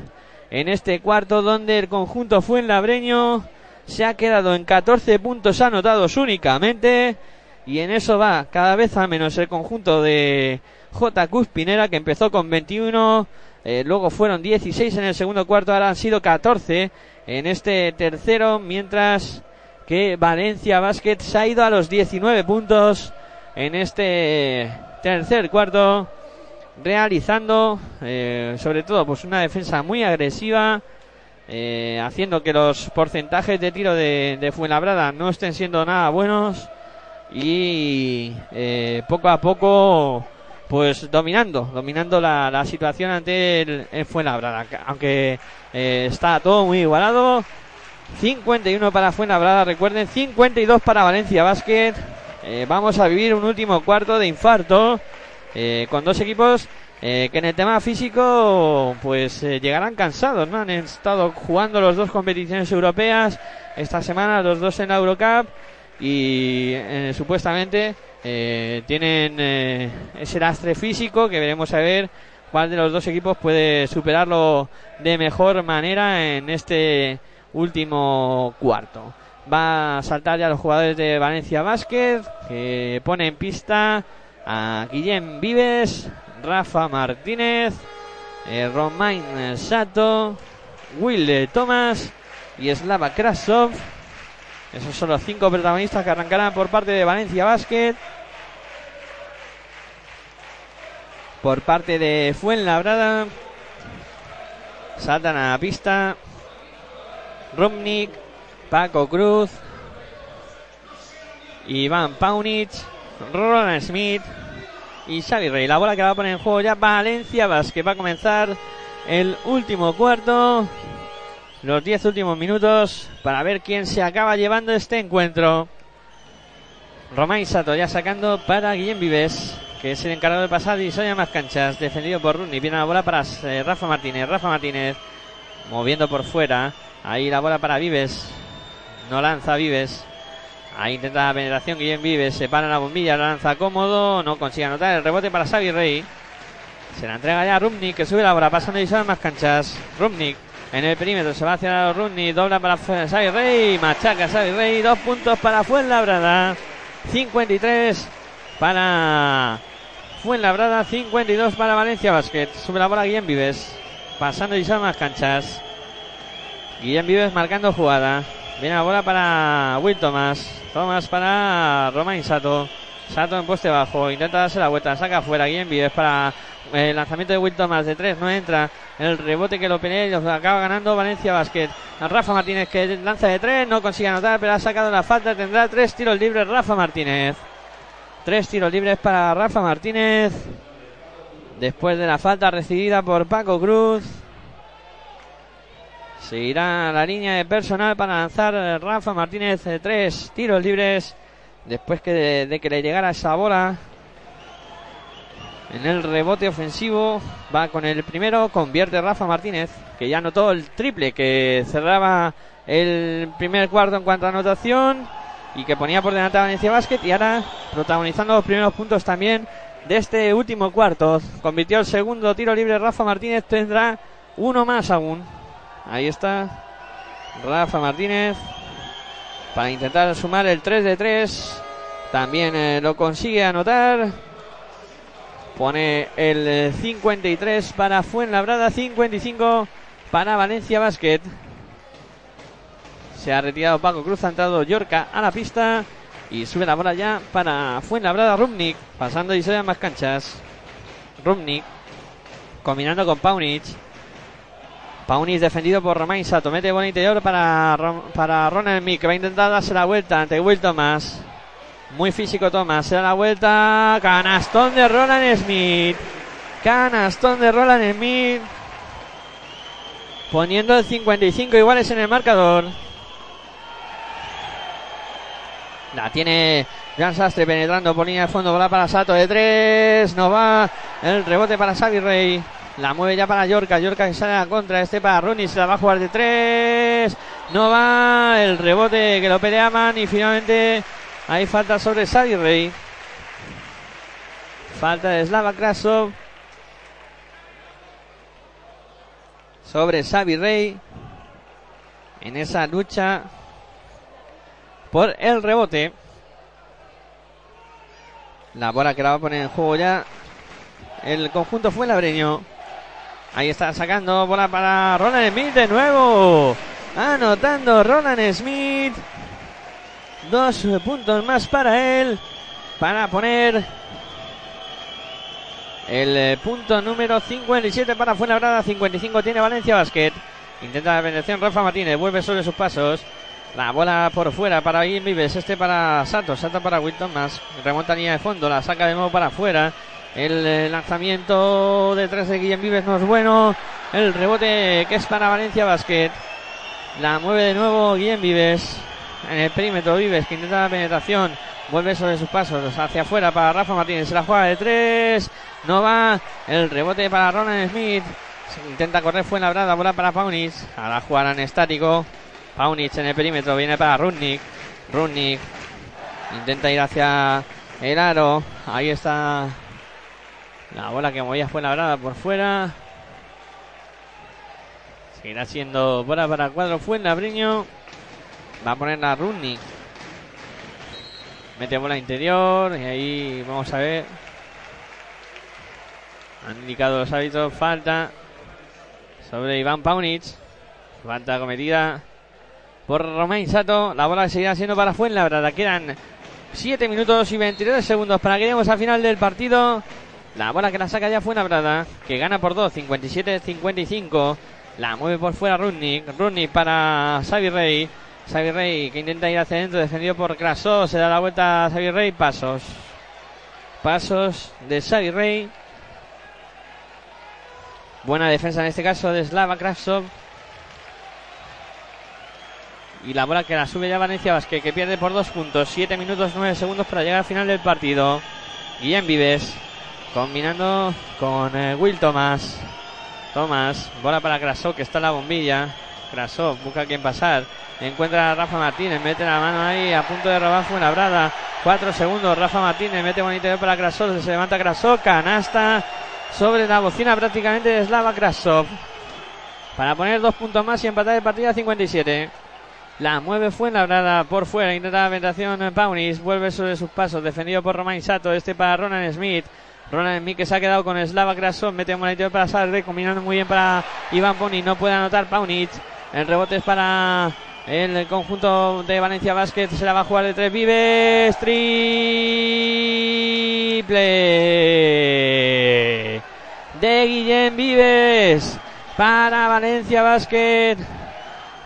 En este cuarto donde el conjunto Fuenlabreño se ha quedado en 14 puntos anotados únicamente. Y en eso va cada vez a menos el conjunto de J. Cuspinera que empezó con 21. eh, luego fueron 16 en el segundo cuarto, ahora han sido 14 en este tercero, mientras que Valencia Basket se ha ido a los 19 puntos en este tercer cuarto, realizando eh, sobre todo pues una defensa muy agresiva, eh, haciendo que los porcentajes de tiro de, de Fuenlabrada no estén siendo nada buenos y eh, poco a poco pues dominando, dominando la, la situación ante el, el Fuenlabrada, aunque eh, está todo muy igualado. 51 para Fuenlabrada, recuerden, 52 para Valencia Basket. Eh, vamos a vivir un último cuarto de infarto eh, con dos equipos eh, que en el tema físico pues eh, llegarán cansados, ¿no? Han estado jugando los dos competiciones europeas esta semana, los dos en la Eurocup y eh, supuestamente eh, tienen eh, ese lastre físico que veremos a ver cuál de los dos equipos puede superarlo de mejor manera en este último cuarto. Va a saltar ya los jugadores de Valencia Basket que pone en pista a Guillem Vives, Rafa Martínez, eh, Romain Sato, Will Thomas y Slava Krasov. Esos son los cinco protagonistas que arrancarán por parte de Valencia Basket. Por parte de Fuenlabrada. Saltan a pista. Rumnik, Paco Cruz, Iván Paunic, Roland Smith y Xavi Rey. La bola que va a poner en juego ya Valencia Basket. Va a comenzar el último cuarto los 10 últimos minutos para ver quién se acaba llevando este encuentro. Romain Sato ya sacando para Guillem Vives, que es el encargado de pasar y soy más canchas, defendido por Runi. Viene la bola para eh, Rafa Martínez. Rafa Martínez moviendo por fuera. Ahí la bola para Vives. No lanza Vives. Ahí intenta la penetración Guillem Vives. Se para la bombilla, la lanza cómodo. No consigue anotar el rebote para Xavi Rey. Se la entrega ya a Rumnik, que sube la bola, pasando y más canchas. Rumnik en el perímetro se va hacia Rumnik, dobla para Xavi Rey, machaca Xavi Rey, dos puntos para Fuenlabrada, 53 para Fuenlabrada, 52 para Valencia Basket. Sube la bola Guillem Vives, pasando y sale más canchas. Guillem Vives marcando jugada. Viene la bola para Will Thomas. Thomas para Romain Sato. Sato en poste bajo. Intenta darse la vuelta. Saca afuera. Guillem Vives para el lanzamiento de Will Thomas de tres. No entra. El rebote que lo pelea y lo acaba ganando Valencia Basket. Rafa Martínez que lanza de tres. No consigue anotar, pero ha sacado la falta. Tendrá tres tiros libres Rafa Martínez. Tres tiros libres para Rafa Martínez. Después de la falta recibida por Paco Cruz. Se irá a la línea de personal para lanzar Rafa Martínez tres tiros libres. Después de, de que le llegara esa bola. En el rebote ofensivo va con el primero, convierte Rafa Martínez, que ya anotó el triple que cerraba el primer cuarto en cuanto a anotación y que ponía por delante a Valencia Basket y ahora protagonizando los primeros puntos también de este último cuarto. Convirtió el segundo tiro libre Rafa Martínez, tendrá uno más aún. Ahí está Rafa Martínez para intentar sumar el 3 de 3. También eh, lo consigue anotar. Pone el eh, 53 para Fuenlabrada, 55 para Valencia Basket. Se ha retirado Paco Cruz, ha entrado Yorca a la pista y sube la bola ya para Fuenlabrada Rumnik, pasando y se dan más canchas. Rumnik combinando con Paunic. Paunic defendido por Romain Sato. Mete bola interior para, para Ronald Smith, que va a intentar darse la vuelta ante Will Thomas. Muy físico Thomas. Se da la vuelta. Canastón de Roland Smith. Canastón de Roland Smith. Poniendo el 55 iguales en el marcador. La tiene Jan Sastre penetrando por línea de fondo. Bola para Sato de tres. No va. El rebote para Xavi. La mueve ya para Yorka. Yorka que sale a la contra. Este para Rooney. Se la va a jugar de tres. No va el rebote que lo peleaban y finalmente hay falta sobre Sadi Rey. Falta de Slava Krasov. Sobre Xavi Rey. En esa lucha por el rebote. La bola que la va a poner en juego ya. El conjunto fue labreño. Ahí está sacando bola para Roland Smith de nuevo. Anotando Roland Smith. Dos puntos más para él. Para poner el eh, punto número 57 para Fuenlabrada. 55 tiene Valencia Basket. Intenta la penetración Rafa Martínez. Vuelve sobre sus pasos. La bola por fuera para Ian Vives. Este para Santos. Salta para Wilton más. Remonta línea de fondo. La saca de nuevo para afuera. El eh, lanzamiento detrás de Guillem Vives no es bueno. El rebote que es para Valencia Basket. La mueve de nuevo Guillem Vives. En el perímetro Vives que intenta la penetración. Vuelve sobre sus pasos hacia afuera para Rafa Martínez. Se la juega de tres. No va. El rebote para Ronan Smith. intenta correr fue la brada. Bola para Paunic. Ahora jugarán estático. Paunic en el perímetro. Viene para Rudnick. Rudnick intenta ir hacia el aro. Ahí está la bola que movía fue labrada por fuera. Seguirá siendo bola para cuadro fue Labriño. Va a poner la Running. Mete bola interior. Y ahí vamos a ver. Han indicado los hábitos. Falta sobre Iván Paunic. Falta cometida por Romain Sato. La bola seguirá siendo para Fuenlabrada. Quedan 7 minutos y 23 segundos para que lleguemos al final del partido. La bola que la saca ya fue Brada, que gana por 2, 57-55. La mueve por fuera Rudnick. Rudnick para Xavi Rey. Xavi Rey que intenta ir hacia adentro, defendido por Krasov. Se da la vuelta a Xavi Rey. Pasos. Pasos de Xavi Rey. Buena defensa en este caso de Slava Krasov. Y la bola que la sube ya Valencia Vázquez, que pierde por dos puntos. 7 minutos 9 segundos para llegar al final del partido. Guillem Vives Combinando con eh, Will Thomas. Thomas, bola para Krasov que está en la bombilla. Krasov busca a quien pasar. Encuentra a Rafa Martínez, mete la mano ahí a punto de robar brada. Cuatro segundos, Rafa Martínez mete bonito para Krasov, se levanta Krasov, canasta sobre la bocina prácticamente de Slava Krasov. Para poner dos puntos más y empatar el partido a 57. La mueve brada por fuera, intenta la penetración Paunis, vuelve sobre sus pasos, defendido por Romain Sato, este para Ronan Smith. Ronald Smith que se ha quedado con Slava Krasov. Mete un interior para Sarde. Combinando muy bien para Iván Pony. No puede anotar Paunic. El rebote es para el conjunto de Valencia Basket. Se la va a jugar de tres. Vives. Triple. De Guillén Vives. Para Valencia Basket.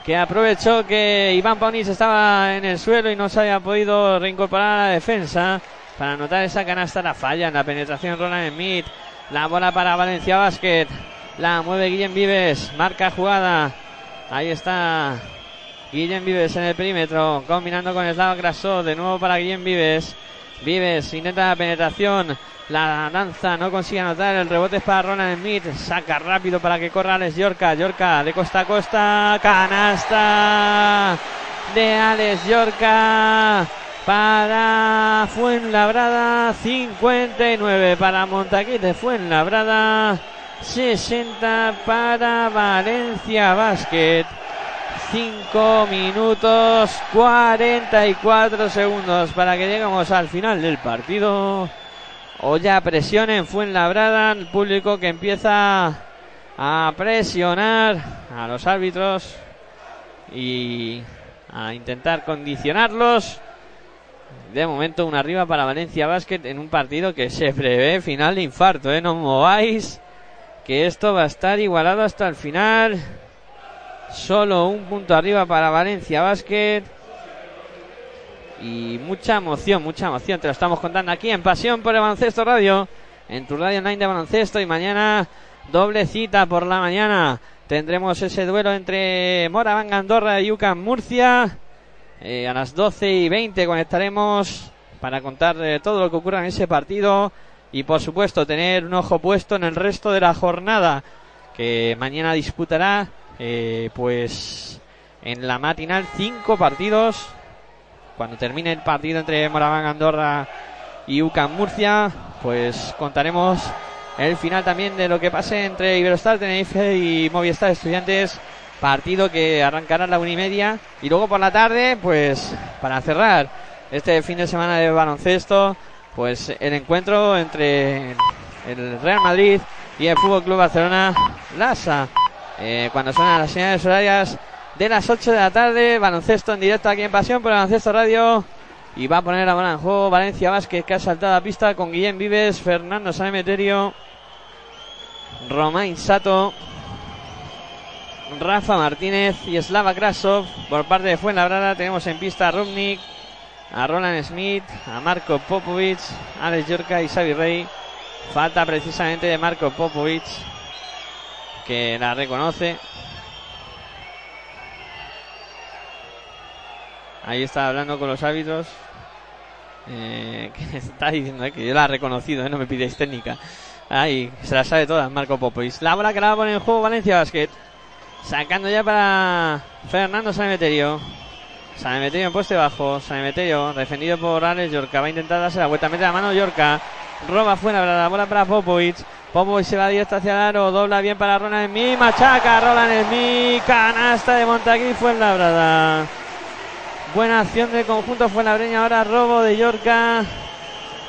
Que aprovechó que Iván Paunic estaba en el suelo y no se había podido reincorporar a la defensa para anotar esa canasta. La falla en la penetración Ronald Smith. La bola para Valencia Basket. La mueve Guillem Vives. Marca jugada. Ahí está Guillem Vives en el perímetro. Combinando con Slava Grasó. De nuevo para Guillem Vives. Vives intenta la penetración. La danza no consigue anotar. El rebote es para Ronald Smith. Saca rápido para que corra Alex Yorka. Yorka de costa a costa. Canasta de Alex Yorka para Fuenlabrada, 59 para Montaquite Fuenlabrada, 60 para Valencia Basket. 5 minutos 44 segundos para que lleguemos al final del partido. O ya presión en Fuenlabrada, el público que empieza a presionar a los árbitros y a intentar condicionarlos. De momento, una arriba para Valencia Basket en un partido que se prevé final de infarto, ¿eh? No mováis, que esto va a estar igualado hasta el final. Solo un punto arriba para Valencia Basket. Y mucha emoción, mucha emoción. Te lo estamos contando aquí en Pasión por el Baloncesto Radio. En tu radio online de baloncesto. Y mañana doble cita por la mañana. Tendremos ese duelo entre Moraván Andorra y UCAM Murcia. Eh, a las 12 y 20 conectaremos para contar eh, todo lo que ocurra en ese partido y por supuesto tener un ojo puesto en el resto de la jornada que mañana disputará eh, pues en la matinal. Cinco partidos. Cuando termine el partido entre Moraván Andorra y UCAM Murcia, pues contaremos el final también de lo que pase entre Iberostar Tenerife y Movistar Estudiantes. Partido que arrancará a la una y media. Y luego por la tarde, pues para cerrar este fin de semana de baloncesto, pues el encuentro entre el Real Madrid y el Fútbol Club Barcelona Lasa. Eh, cuando suenan las señales horarias de las 8 de la tarde, baloncesto en directo aquí en Pasión por el Baloncesto Radio. Y va a poner la bola en juego Valencia Vázquez que ha saltado a pista con Guillén Vives, Fernando Sanemeterio, Romain Sato, Rafa Martínez y Slava Krasov. Por parte de Fuenlabrada tenemos en pista a Rubnik, a Roland Smith, a Marco Popovic, Alex Yorka y Xavi Rey. Falta precisamente de Marco Popovic, que la reconoce. Ahí está hablando con los árbitros. Eh, que está diciendo eh, que yo la he reconocido, eh, no me pidáis técnica. Ahí, se la sabe todas, Marco Popovic. La bola que la va a poner en juego Valencia Basket. Sacando ya para Fernando Sanemeterio. Sanemeterio en poste bajo. Sanemeterio defendido por Alex Yorka. Va a intentar darse la vuelta. Mete la mano Yorka. Roba fuera la bola para Popovic. Popovic se va directo hacia el aro. Dobla bien para Roland Smith. Machaca Roland Smith. Canasta de Montaquí. Fue en. Buena acción del conjunto fue la breña. Ahora robo de Yorka.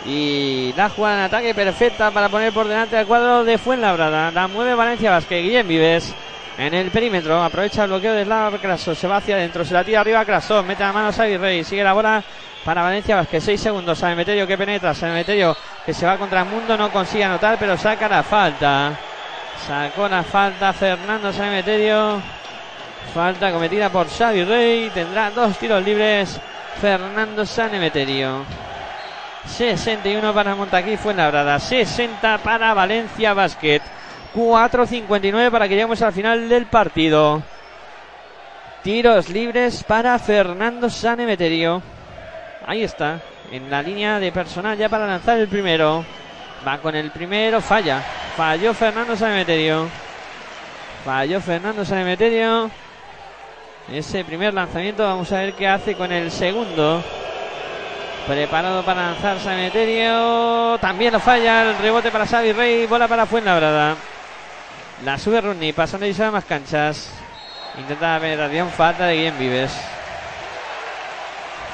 Y la jugada en ataque perfecta para poner por delante al cuadro de Fuenlabrada. La mueve Valencia Vázquez. Guillén Vives en el perímetro. Aprovecha el bloqueo de Slava Krasov. Se va hacia adentro. Se la tira arriba Krasov. Mete la mano a Xavi Rey. Sigue la bola para Valencia Vázquez. 6 segundos. Sanemeterio que penetra. Sanemeterio que se va contra el mundo. No consigue anotar, pero saca la falta. Sacó la falta Fernando Sanemeterio. Falta cometida por Xavi Rey. Tendrá dos tiros libres. Fernando Sanemeterio. 61 para Montaquí Fuenlabrada. 60 para Valencia Basket. 4.59 para que lleguemos al final del partido. Tiros libres para Fernando Sanemeterio. Ahí está. En la línea de personal ya para lanzar el primero. Va con el primero. Falla. Falló Fernando Sanemeterio. Falló Fernando Sanemeterio. Ese primer lanzamiento. Vamos a ver qué hace con el segundo. Preparado para lanzar Sanemeterio. También lo falla. El rebote para Xavi Rey. Bola para Fuenlabrada. La sube Rodney. Pasando y a más canchas. Intenta la penetración. Falta de Guillem Vives.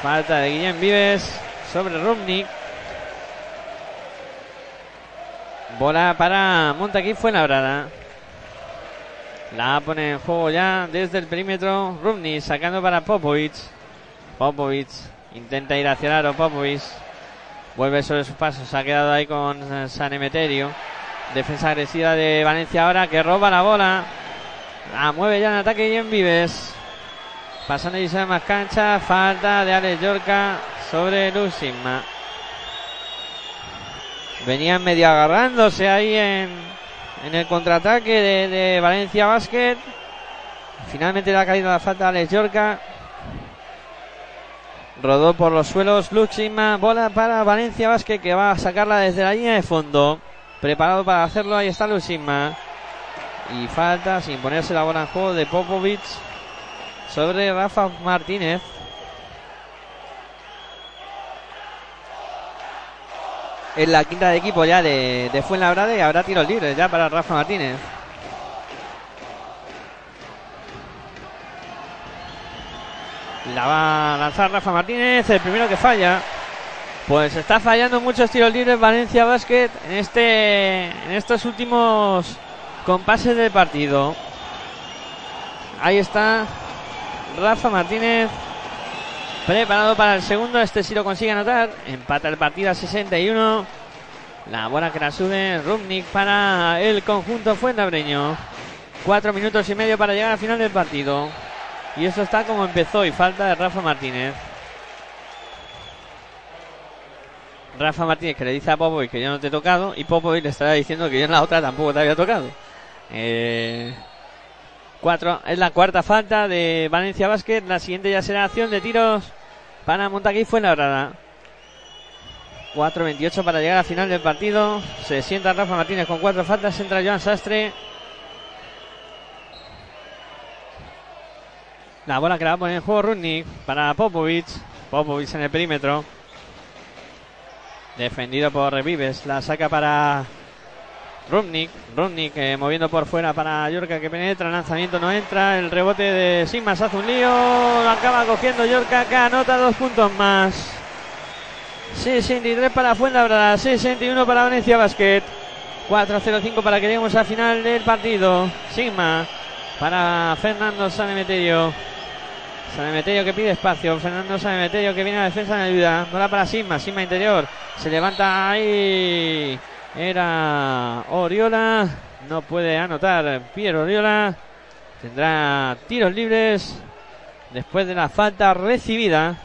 Falta de Guillem Vives sobre Rubnik. Bola para Montaquí Fuenlabrada. La pone en juego ya desde el perímetro. Rubnik sacando para Popovic. Popovic intenta ir hacia el. Popovic vuelve sobre sus pasos. Ha quedado ahí con Sanemeterio. Defensa agresiva de Valencia ahora que roba la bola. La mueve ya en ataque y en Vives. Pasando y más cancha. Falta de Alex Yorca sobre Lucisma. Venían medio agarrándose ahí en, en el contraataque de, de, Valencia Basket. Finalmente le ha caído la falta a Alex Yorca. Rodó por los suelos Luxima. Bola para Valencia Basket que va a sacarla desde la línea de fondo. Preparado para hacerlo. Ahí está Luxima. Y falta sin ponerse la bola en juego de Popovic sobre Rafa Martínez. Es la quinta de equipo ya de, de Fuenlabrada y habrá tiros libres ya para Rafa Martínez. La va a lanzar Rafa Martínez, el primero que falla. Pues está fallando muchos tiros libres Valencia Basket en este en estos últimos compases del partido. Ahí está Rafa Martínez preparado para el segundo. Este sí lo consigue anotar. Empata el partido a 61. La bola que la Rubnik para el conjunto Fuentabreño. Cuatro minutos y medio para llegar al final del partido. Y esto está como empezó y falta de Rafa Martínez. Rafa Martínez que le dice a Popovic que yo no te he tocado y Popovic le estará diciendo que yo en la otra tampoco te había tocado. Eh, cuatro, es la cuarta falta de Valencia Basket. La siguiente ya será acción de tiros para Montaquí Fuenlabrada. 4.28 para llegar al final del partido. Se sienta Rafa Martínez con cuatro faltas. Entra Joan Sastre. La bola que la va a poner en juego Rudnick para Popovic. Popovic en el perímetro. Defendido por Revives. La saca para Rudnick. Rudnick eh, moviendo por fuera para Yorka que penetra. Lanzamiento no entra. El rebote de Sigmas hace un lío. Lo acaba cogiendo Yorka que anota dos puntos más. 63 para Fuenlabrada. 61 para Valencia Basket. 4-0-5 para que lleguemos al final del partido. Sigma para Fernando Sanemeterio. Sanemeterio que pide espacio. Fernando Sanemeterio que viene a defensa en ayuda. Bola para Sigma. Sigma interior. Se levanta ahí. Era Oriola. No puede anotar Piero Oriola. Tendrá tiros libres después de la falta recibida.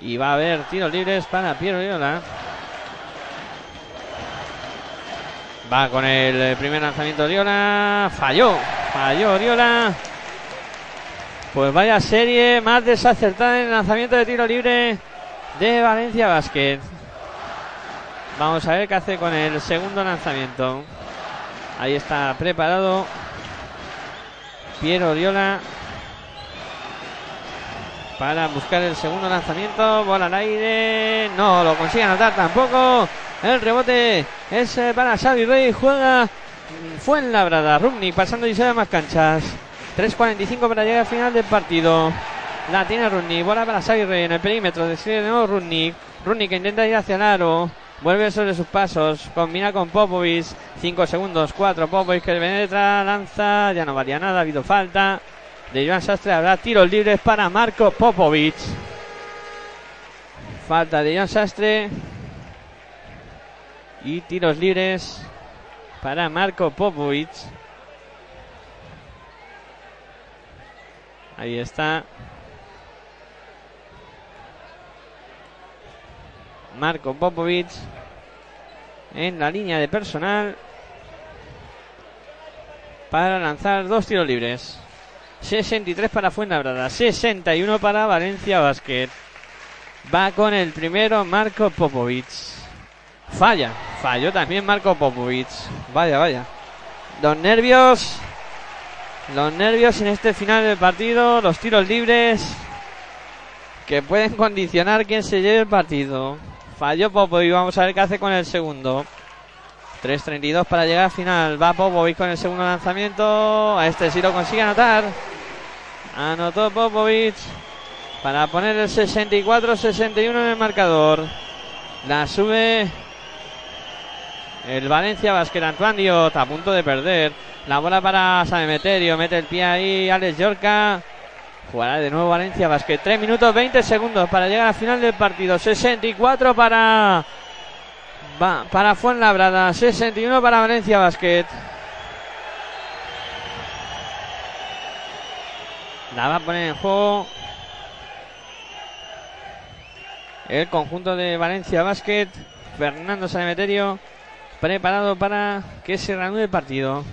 Y va a haber tiros libres para Piero Oriola. Va con el primer lanzamiento Oriola. Falló. Falló Oriola. Pues vaya serie más desacertada en el lanzamiento de tiro libre de Valencia Basket. Vamos a ver qué hace con el segundo lanzamiento. Ahí está preparado. Piero Oriola para buscar el segundo lanzamiento. Bola al aire. No lo consigue anotar tampoco. El rebote es eh, para Xavi Rey. Juega fue en Labrada. Rumni pasando y se más canchas. 3.45 para llegar al final del partido. La tiene Runni. Bola para Rey en el perímetro. Decide de nuevo. Runni que intenta ir hacia el aro. Vuelve sobre sus pasos. Combina con Popovic. 5 segundos. 4. Popovic que penetra. Lanza. Ya no valía nada. Ha habido falta. De Joan Sastre habrá tiros libres para Marco Popovic. Falta de Joan Sastre. Y tiros libres para Marco Popovic. Ahí está. Marco Popovic en la línea de personal para lanzar dos tiros libres. 63 para Fuenlabrada, 61 para Valencia Basket. Va con el primero Marco Popovic. Falla, falló también Marco Popovic. Vaya, vaya. Los nervios, los nervios en este final del partido, los tiros libres que pueden condicionar quién se lleve el partido. Falló Popovic, vamos a ver qué hace con el segundo. 3.32 para llegar al final. Va Popovic con el segundo lanzamiento. A este sí lo consigue anotar. Anotó Popovic para poner el 64-61 en el marcador. La sube el Valencia Basket Antoine Diot a punto de perder. La bola para Sanemeterio. Mete el pie ahí Alex Yorca. Jugará de nuevo Valencia Basket. 3 minutos 20 segundos para llegar al final del partido. 64 para. Va, para Fuenlabrada. 61 para Valencia Basket. La va a poner en juego. El conjunto de Valencia Basket. Fernando Sanemeterio. Preparado para que se reanude el partido.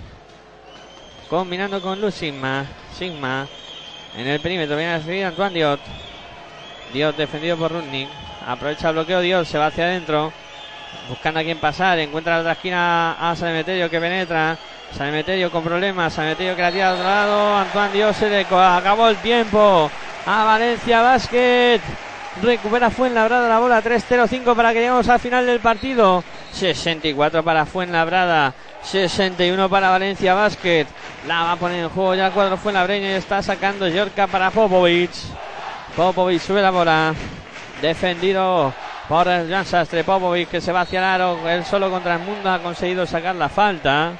Combinando con Luz Sigma. Sigma. En el perímetro viene a recibir Antoine Diot. Diot defendido por Rudnick. Aprovecha el bloqueo Diot. Se va hacia adentro. Buscando a quien pasar. Encuentra la otra esquina a Sanemeterio que penetra. Sanemeterio con problemas. Sanemeterio que la tira al otro lado. Antoine Diot se le acabó el tiempo. A Valencia Basket. Recupera Fuenlabrada la bola 3-0-5 para que lleguemos al final del partido. 64 para Fuenlabrada. 61 para Valencia Basket. La va a poner en juego ya el cuadro Fuenlabreño y está sacando Yorka para Popovic. Popovic sube la bola. Defendido por el Jan Sastre. Popovic que se va hacia el aro. Él solo contra el mundo ha conseguido sacar la falta.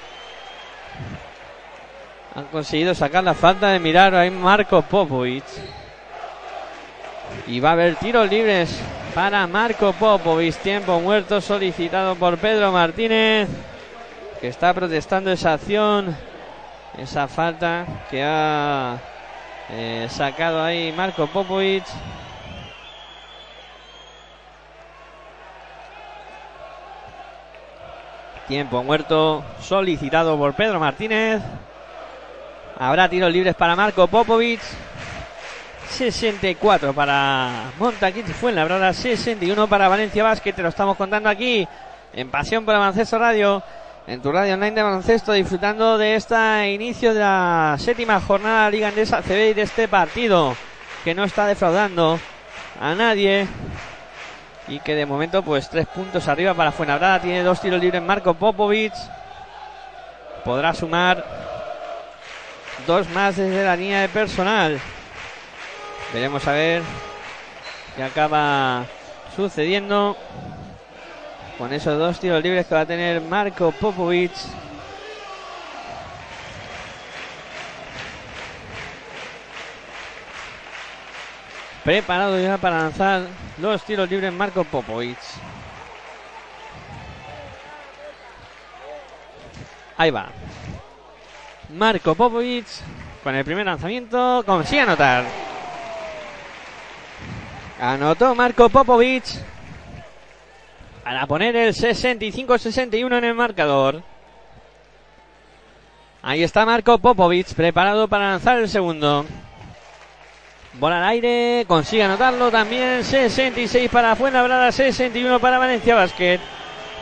Han conseguido sacar la falta de mirar ahí Marco Popovic. Y va a haber tiros libres para Marco Popovic. Tiempo muerto solicitado por Pedro Martínez. Que está protestando esa acción. Esa falta que ha eh, sacado ahí Marco Popovic. Tiempo muerto solicitado por Pedro Martínez. Habrá tiros libres para Marco Popovic. 64 para Montaquit Fuenlabrada, 61 para Valencia Basket. Te lo estamos contando aquí en Pasión por Avanceso Radio. En tu radio online de baloncesto, disfrutando de este inicio de la séptima jornada de Liga Andesa CB y de este partido que no está defraudando a nadie y que de momento pues tres puntos arriba para Fuenlabrada, tiene dos tiros libres Marco Popovic, podrá sumar dos más desde la línea de personal. Veremos a ver qué acaba sucediendo con esos dos tiros libres que va a tener Marco Popovic. Preparado ya para lanzar los tiros libres Marco Popovic. Ahí va. Marco Popovic con el primer lanzamiento consigue anotar. Anotó Marco Popovic para poner el 65-61 en el marcador. Ahí está Marco Popovic preparado para lanzar el segundo. Bola al aire, consigue anotarlo también. 66 para Fuenlabrada, 61 para Valencia Basket.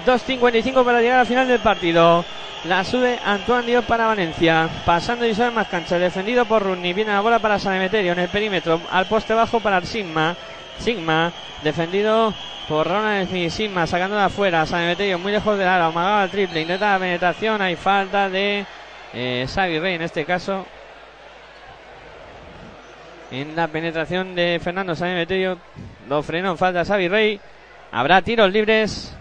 2.55 para llegar al final del partido. La sube Antoine Dios para Valencia. Pasando y sale más cancha. Defendido por Runni. Viene la bola para San Emeterio en el perímetro. Al poste bajo para Sigma. Sigma. Defendido por Ronald Smith. Sigma sacando de afuera. San Emeterio muy lejos del aro. Amagaba el triple. Intenta la penetración. Hay falta de eh, Xavi Rey en este caso. En la penetración de Fernando San Emeterio. Lo frenó. Falta Xavi Rey. Habrá tiros libres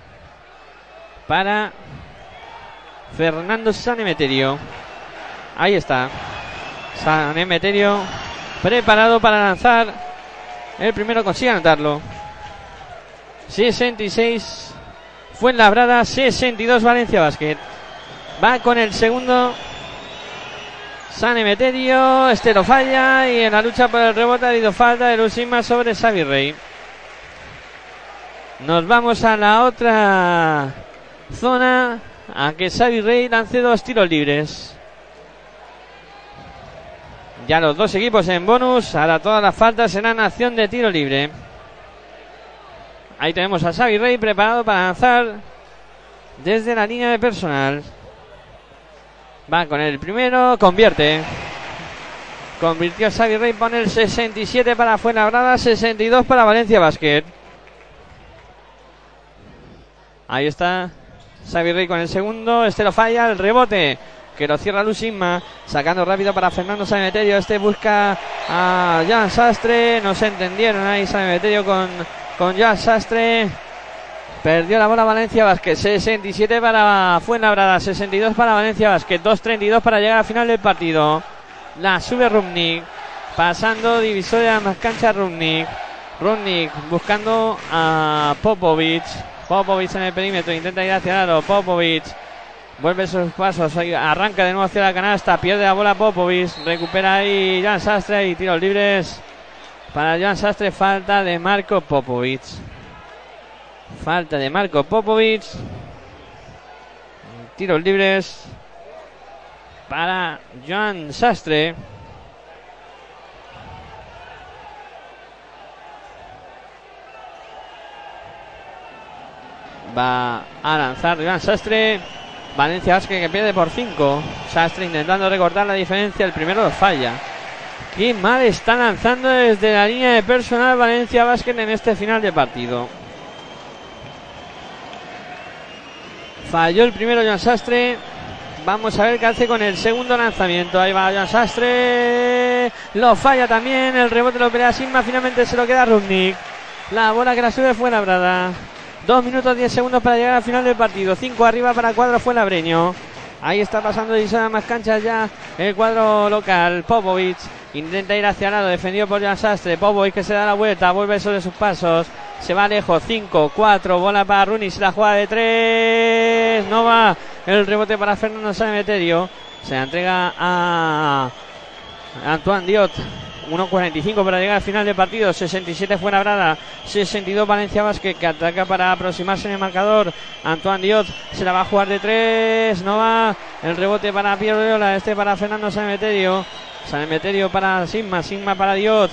para Fernando Sanemeterio. Ahí está. Sanemeterio preparado para lanzar. El primero consigue anotarlo. 66 fue en Labrada, 62 Valencia Basket. Va con el segundo Sanemeterio. Este lo falla y en la lucha por el rebote ha habido falta de Lusima sobre Xavi. Nos vamos a la otra zona a que Xavi lance dos tiros libres. Ya los dos equipos en bonus. Ahora todas las faltas serán acción de tiro libre. Ahí tenemos a Xavi Rey preparado para lanzar desde la línea de personal. Va con el primero, convierte. Convirtió Xavi Rey, pone el 67 para Fuenlabrada, 62 para Valencia Basket. Ahí está Xavi Rey con el segundo. Este lo falla. El rebote que lo cierra Lusimma. Sacando rápido para Fernando Sanemeterio. Este busca a Jan Sastre. No se entendieron ahí Sanemeterio con, con Jan Sastre. Perdió la bola Valencia Vázquez. 67 para Fuenlabrada. 62 para Valencia Vázquez. 2.32 para llegar al final del partido. La sube Rumnik. Pasando divisoria más cancha Rumnik. Rumnik buscando a Popovic. Popovic en el perímetro, intenta ir hacia el aro. Popovic vuelve sus pasos, arranca de nuevo hacia la canasta, pierde la bola Popovic, recupera ahí Jan Sastre y tiros libres para Jan Sastre. Falta de Marco Popovic. Falta de Marco Popovic. Tiros libres para Jan Sastre. va a lanzar Iván Sastre. Valencia Vázquez que pierde por 5. Sastre intentando recortar la diferencia. El primero lo falla. Qué mal está lanzando desde la línea de personal Valencia Vázquez en este final de partido. Falló el primero Jan Sastre. Vamos a ver qué hace con el segundo lanzamiento. Ahí va Jan Sastre. Lo falla también. El rebote lo pelea Sigma. Finalmente se lo queda Rubnik. La bola que la sube fue labrada. Dos minutos 10 segundos para llegar al final del partido. Cinco arriba para cuadro fue Labreño. Ahí está pasando y más canchas ya el cuadro local. Popovic intenta ir hacia el lado, defendido por Jan Sastre. Popovic que se da la vuelta, vuelve sobre sus pasos. Se va lejos, 5, 4, bola para Runis, la jugada de 3. No va el rebote para Fernando Sanemeterio. Se la entrega a Antoine Diot. 1.45 para llegar al final del partido. 67 Fuenlabrada. 62 Valencia Vázquez que ataca para aproximarse en el marcador. Antoine Diot se la va a jugar de 3. No va. El rebote para Pierre Oriola. Este para Fernando Sanemeterio. Sanemeterio para Sigma. Sigma para Diot.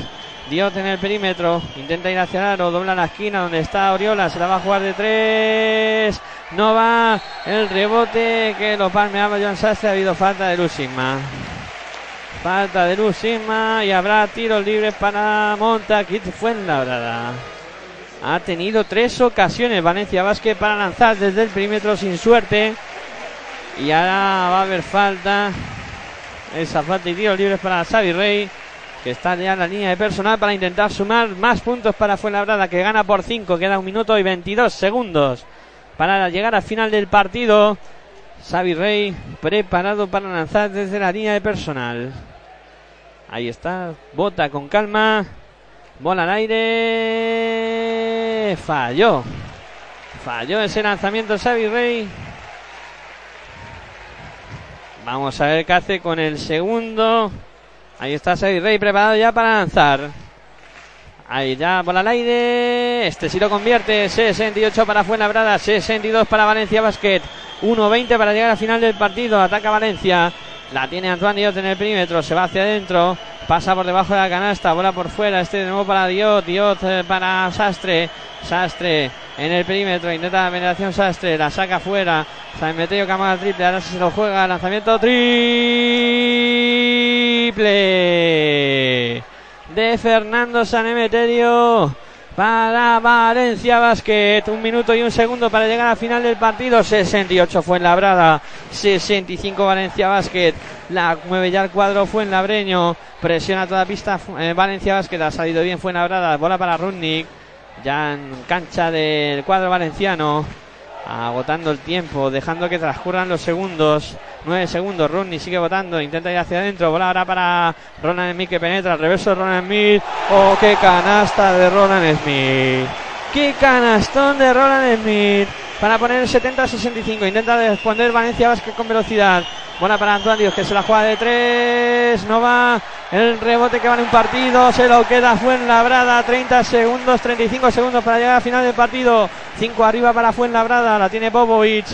Diot en el perímetro. Intenta ir hacia el aro. Dobla la esquina donde está Oriola. Se la va a jugar de 3. no va el rebote que lo palmeaba John Sastre. Ha habido falta de Lusima. Falta de Lusima y habrá tiros libres para Montaquit Fuenlabrada. Ha tenido tres ocasiones Valencia Vázquez para lanzar desde el perímetro sin suerte. Y ahora va a haber falta. Esa falta y tiros libres para Xavi Rey. Que está ya en la línea de personal para intentar sumar más puntos para Fuenlabrada. Que gana por 5. Queda un minuto y 22 segundos para llegar al final del partido. Xavi Rey preparado para lanzar desde la línea de personal. Ahí está. Bota con calma. Bola al aire. Falló. Falló ese lanzamiento Xavi Rey. Vamos a ver qué hace con el segundo. Ahí está Xavi Rey preparado ya para lanzar. Ahí ya bola al aire. Este sí lo convierte. 68 para Fuenlabrada. 62 para Valencia Basket. 1-20 para llegar al final del partido. Ataca Valencia. La tiene Antoine Diot en el perímetro. Se va hacia adentro. Pasa por debajo de la canasta. Bola por fuera. Este de nuevo para Diot. Diot eh, para Sastre. Sastre en el perímetro. Intenta la penetración Sastre. La saca fuera. San Meteo Camada triple. Ahora se lo juega. Lanzamiento triple de Fernando Sanemeterio para Valencia Basket. Un minuto y un segundo para llegar al final del partido. 68 fue en Labrada, 65 Valencia Basket. La mueve ya el cuadro fue en Labreño. Presiona toda pista eh, Valencia Basket. Ha salido bien fue en Labrada. Bola para Rudnick. Ya en cancha del cuadro valenciano agotando el tiempo, dejando que transcurran los segundos. 9 segundos, Rodney sigue votando, intenta ir hacia adentro, bola ahora para Roland Smith que penetra, al reverso de Roland Smith. Oh, qué canasta de Roland Smith. Qué canastón de Roland Smith para poner el 70-65. Intenta responder Valencia Vázquez con velocidad. Buena para Antoine Dios que se la juega de tres. No va. El rebote que va en un partido. Se lo queda Fuenlabrada. 30 segundos, 35 segundos para llegar al final del partido. 5 arriba para Fuenlabrada. La tiene Popovic.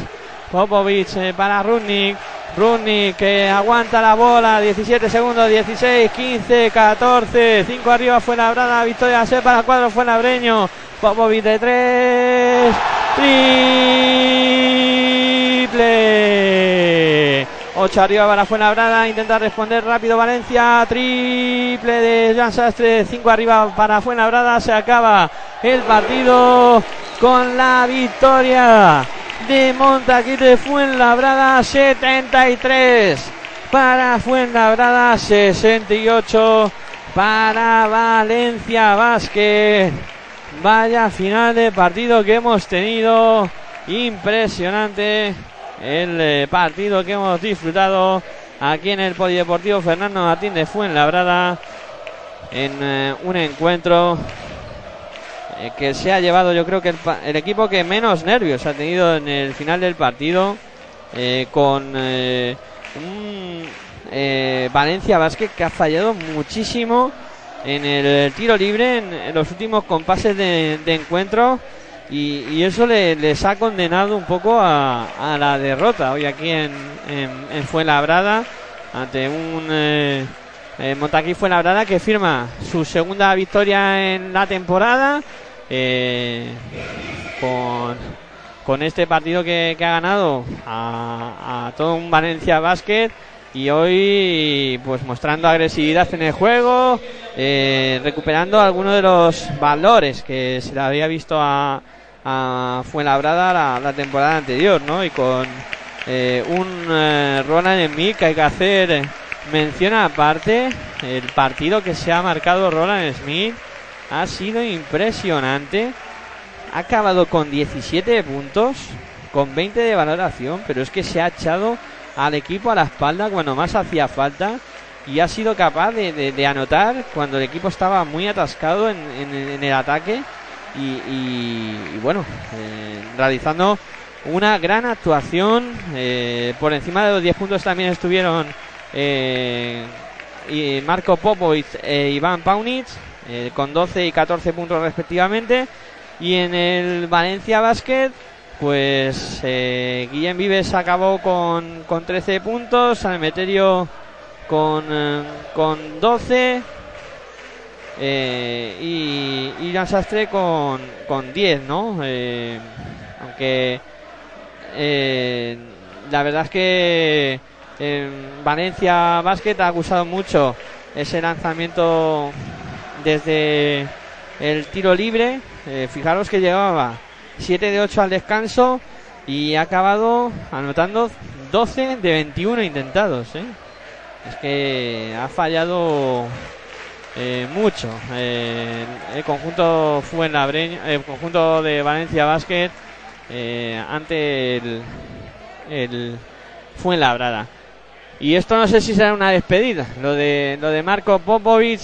Popovic eh, para Rudnik. Rudnik que aguanta la bola. 17 segundos, 16, 15, 14. 5 arriba Fuenlabrada. Victoria se para el cuadro Fuenlabreño. Popovic de tres. Triple. 8 arriba para Fuenlabrada. Intenta responder rápido Valencia. Triple de Jan Sastre. 5 arriba para Fuenlabrada. Se acaba el partido con la victoria de Montaquite Fuenlabrada. 73 para Fuenlabrada. 68 para Valencia Vázquez. Vaya final de partido que hemos tenido. Impresionante el eh, partido que hemos disfrutado aquí en el Polideportivo Fernando Martín de Fuenlabrada. En eh, un encuentro eh, que se ha llevado, yo creo que el, equipo que menos nervios ha tenido en el final del partido. con Valencia Vázquez que ha fallado muchísimo en el tiro libre en, los últimos compases de, encuentro y, eso les ha condenado un poco a, la derrota. Hoy aquí en, en, Fuenlabrada ante un eh, eh, Montaquí Fuenlabrada que firma su segunda victoria en la temporada eh, con, con este partido que, ha ganado a, a todo un Valencia Basket y hoy pues mostrando agresividad en el juego, eh, recuperando algunos de los valores que se le había visto a, a Fuenlabrada la, temporada anterior, ¿no? Y con eh, un eh, Roland Smith que hay que hacer mención aparte, el partido que se ha marcado Roland Smith ha sido impresionante. Ha acabado con 17 puntos, con 20 de valoración, pero es que se ha echado al equipo a la espalda cuando más hacía falta y ha sido capaz de, anotar cuando el equipo estaba muy atascado en, el ataque y, bueno, eh, realizando una gran actuación. Eh, por encima de los 10 puntos también estuvieron eh, y Marco Popovic e Iván Paunic con 12 y 14 puntos respectivamente. Y en el Valencia Basket pues Guillem Vives acabó con, con 13 puntos, Salmeterio con, con 12 eh, y, y Sastre con, con 10, ¿no? Eh, aunque eh, la verdad es que eh, Valencia Basket ha acusado mucho ese lanzamiento desde el tiro libre. Eh, fijaros que llevaba 7 de 8 al descanso y ha acabado anotando 12 de 21 intentados. ¿eh? Es que ha fallado eh, mucho. Eh, el conjunto Fuenlabreño, el conjunto de Valencia Basket eh, ante el, el Fuenlabrada. Y esto no sé si será una despedida. Lo de, lo de Marco Popovic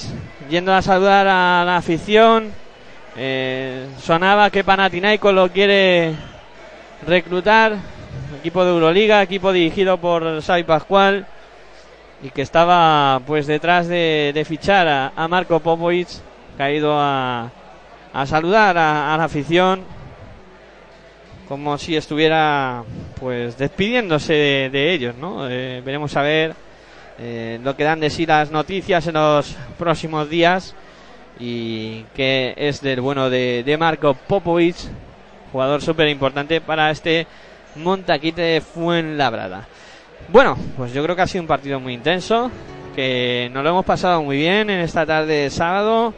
yendo a saludar a la afición. Eh, sonaba que Panathinaikos lo quiere reclutar. Equipo de Euroliga, equipo dirigido por Xavi Pascual. Y que estaba pues detrás de, de fichar a, Marco Popovic. Que ha ido a, a saludar a, a la afición. Como si estuviera pues despidiéndose de, de ellos, ¿no? Eh, veremos a ver eh, lo que dan de sí las noticias en los próximos días y que es del bueno de, de Marco Popovic, jugador súper importante para este Montaquite Fuenlabrada. Bueno, pues yo creo que ha sido un partido muy intenso, que nos lo hemos pasado muy bien en esta tarde de sábado,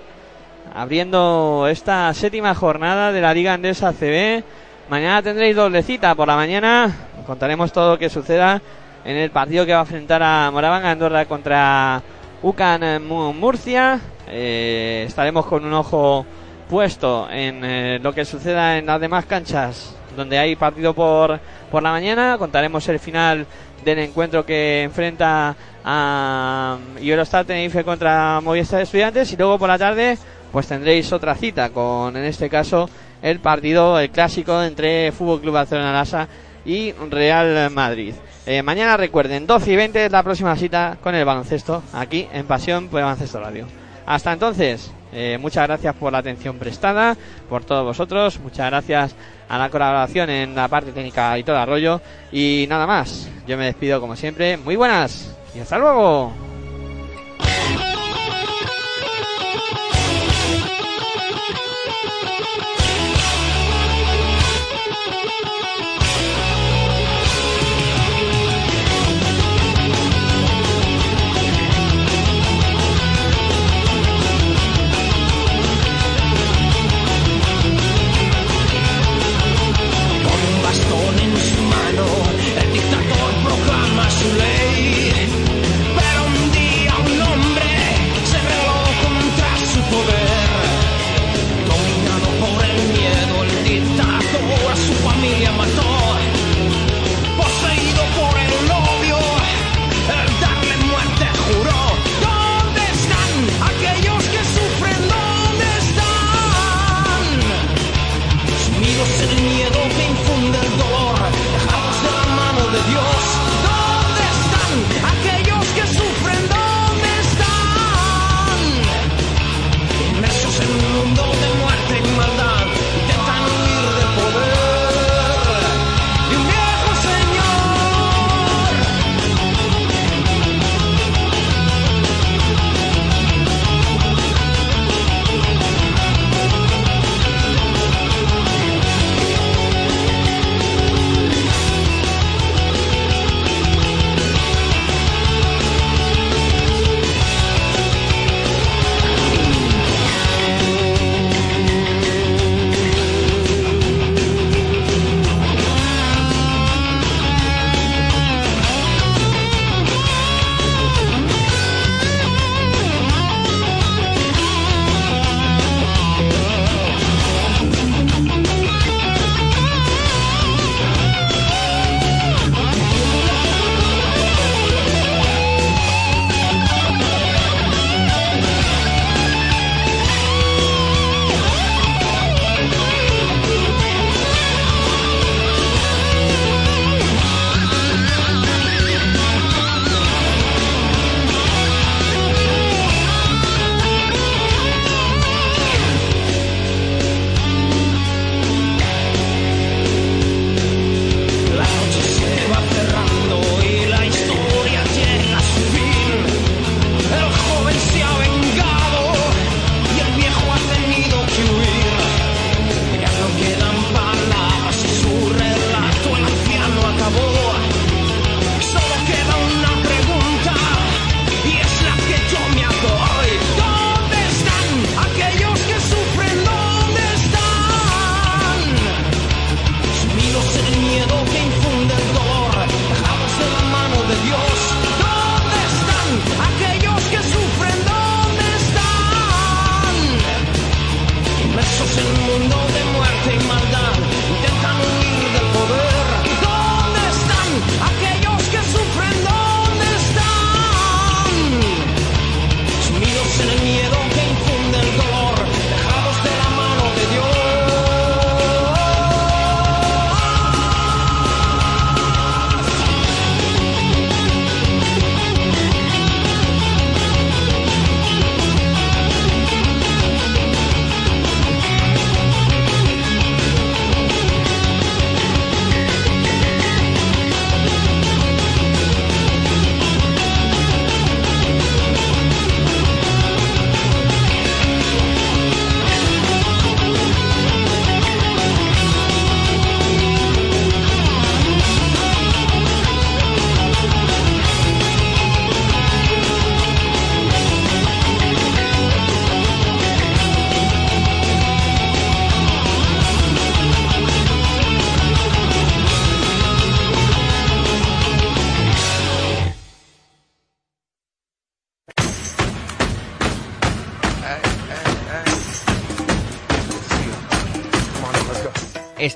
abriendo esta séptima jornada de la Liga Andesa CB. Mañana tendréis doble cita por la mañana, contaremos todo lo que suceda en el partido que va a enfrentar a Moravanga Andorra contra UCAN Murcia. Eh, estaremos con un ojo puesto en eh, lo que suceda en las demás canchas donde hay partido por, por la mañana. Contaremos el final del encuentro que enfrenta a Eurostar Tenerife contra Movistar Estudiantes y luego por la tarde pues tendréis otra cita con en este caso el partido el clásico entre Fútbol Club Barcelona Lasa y Real Madrid. Eh, mañana recuerden, 12 y 20 es la próxima cita con el baloncesto, aquí en Pasión por el Baloncesto Radio. Hasta entonces, eh, muchas gracias por la atención prestada, por todos vosotros, muchas gracias a la colaboración en la parte técnica y todo rollo. Y nada más, yo me despido como siempre, muy buenas y hasta luego.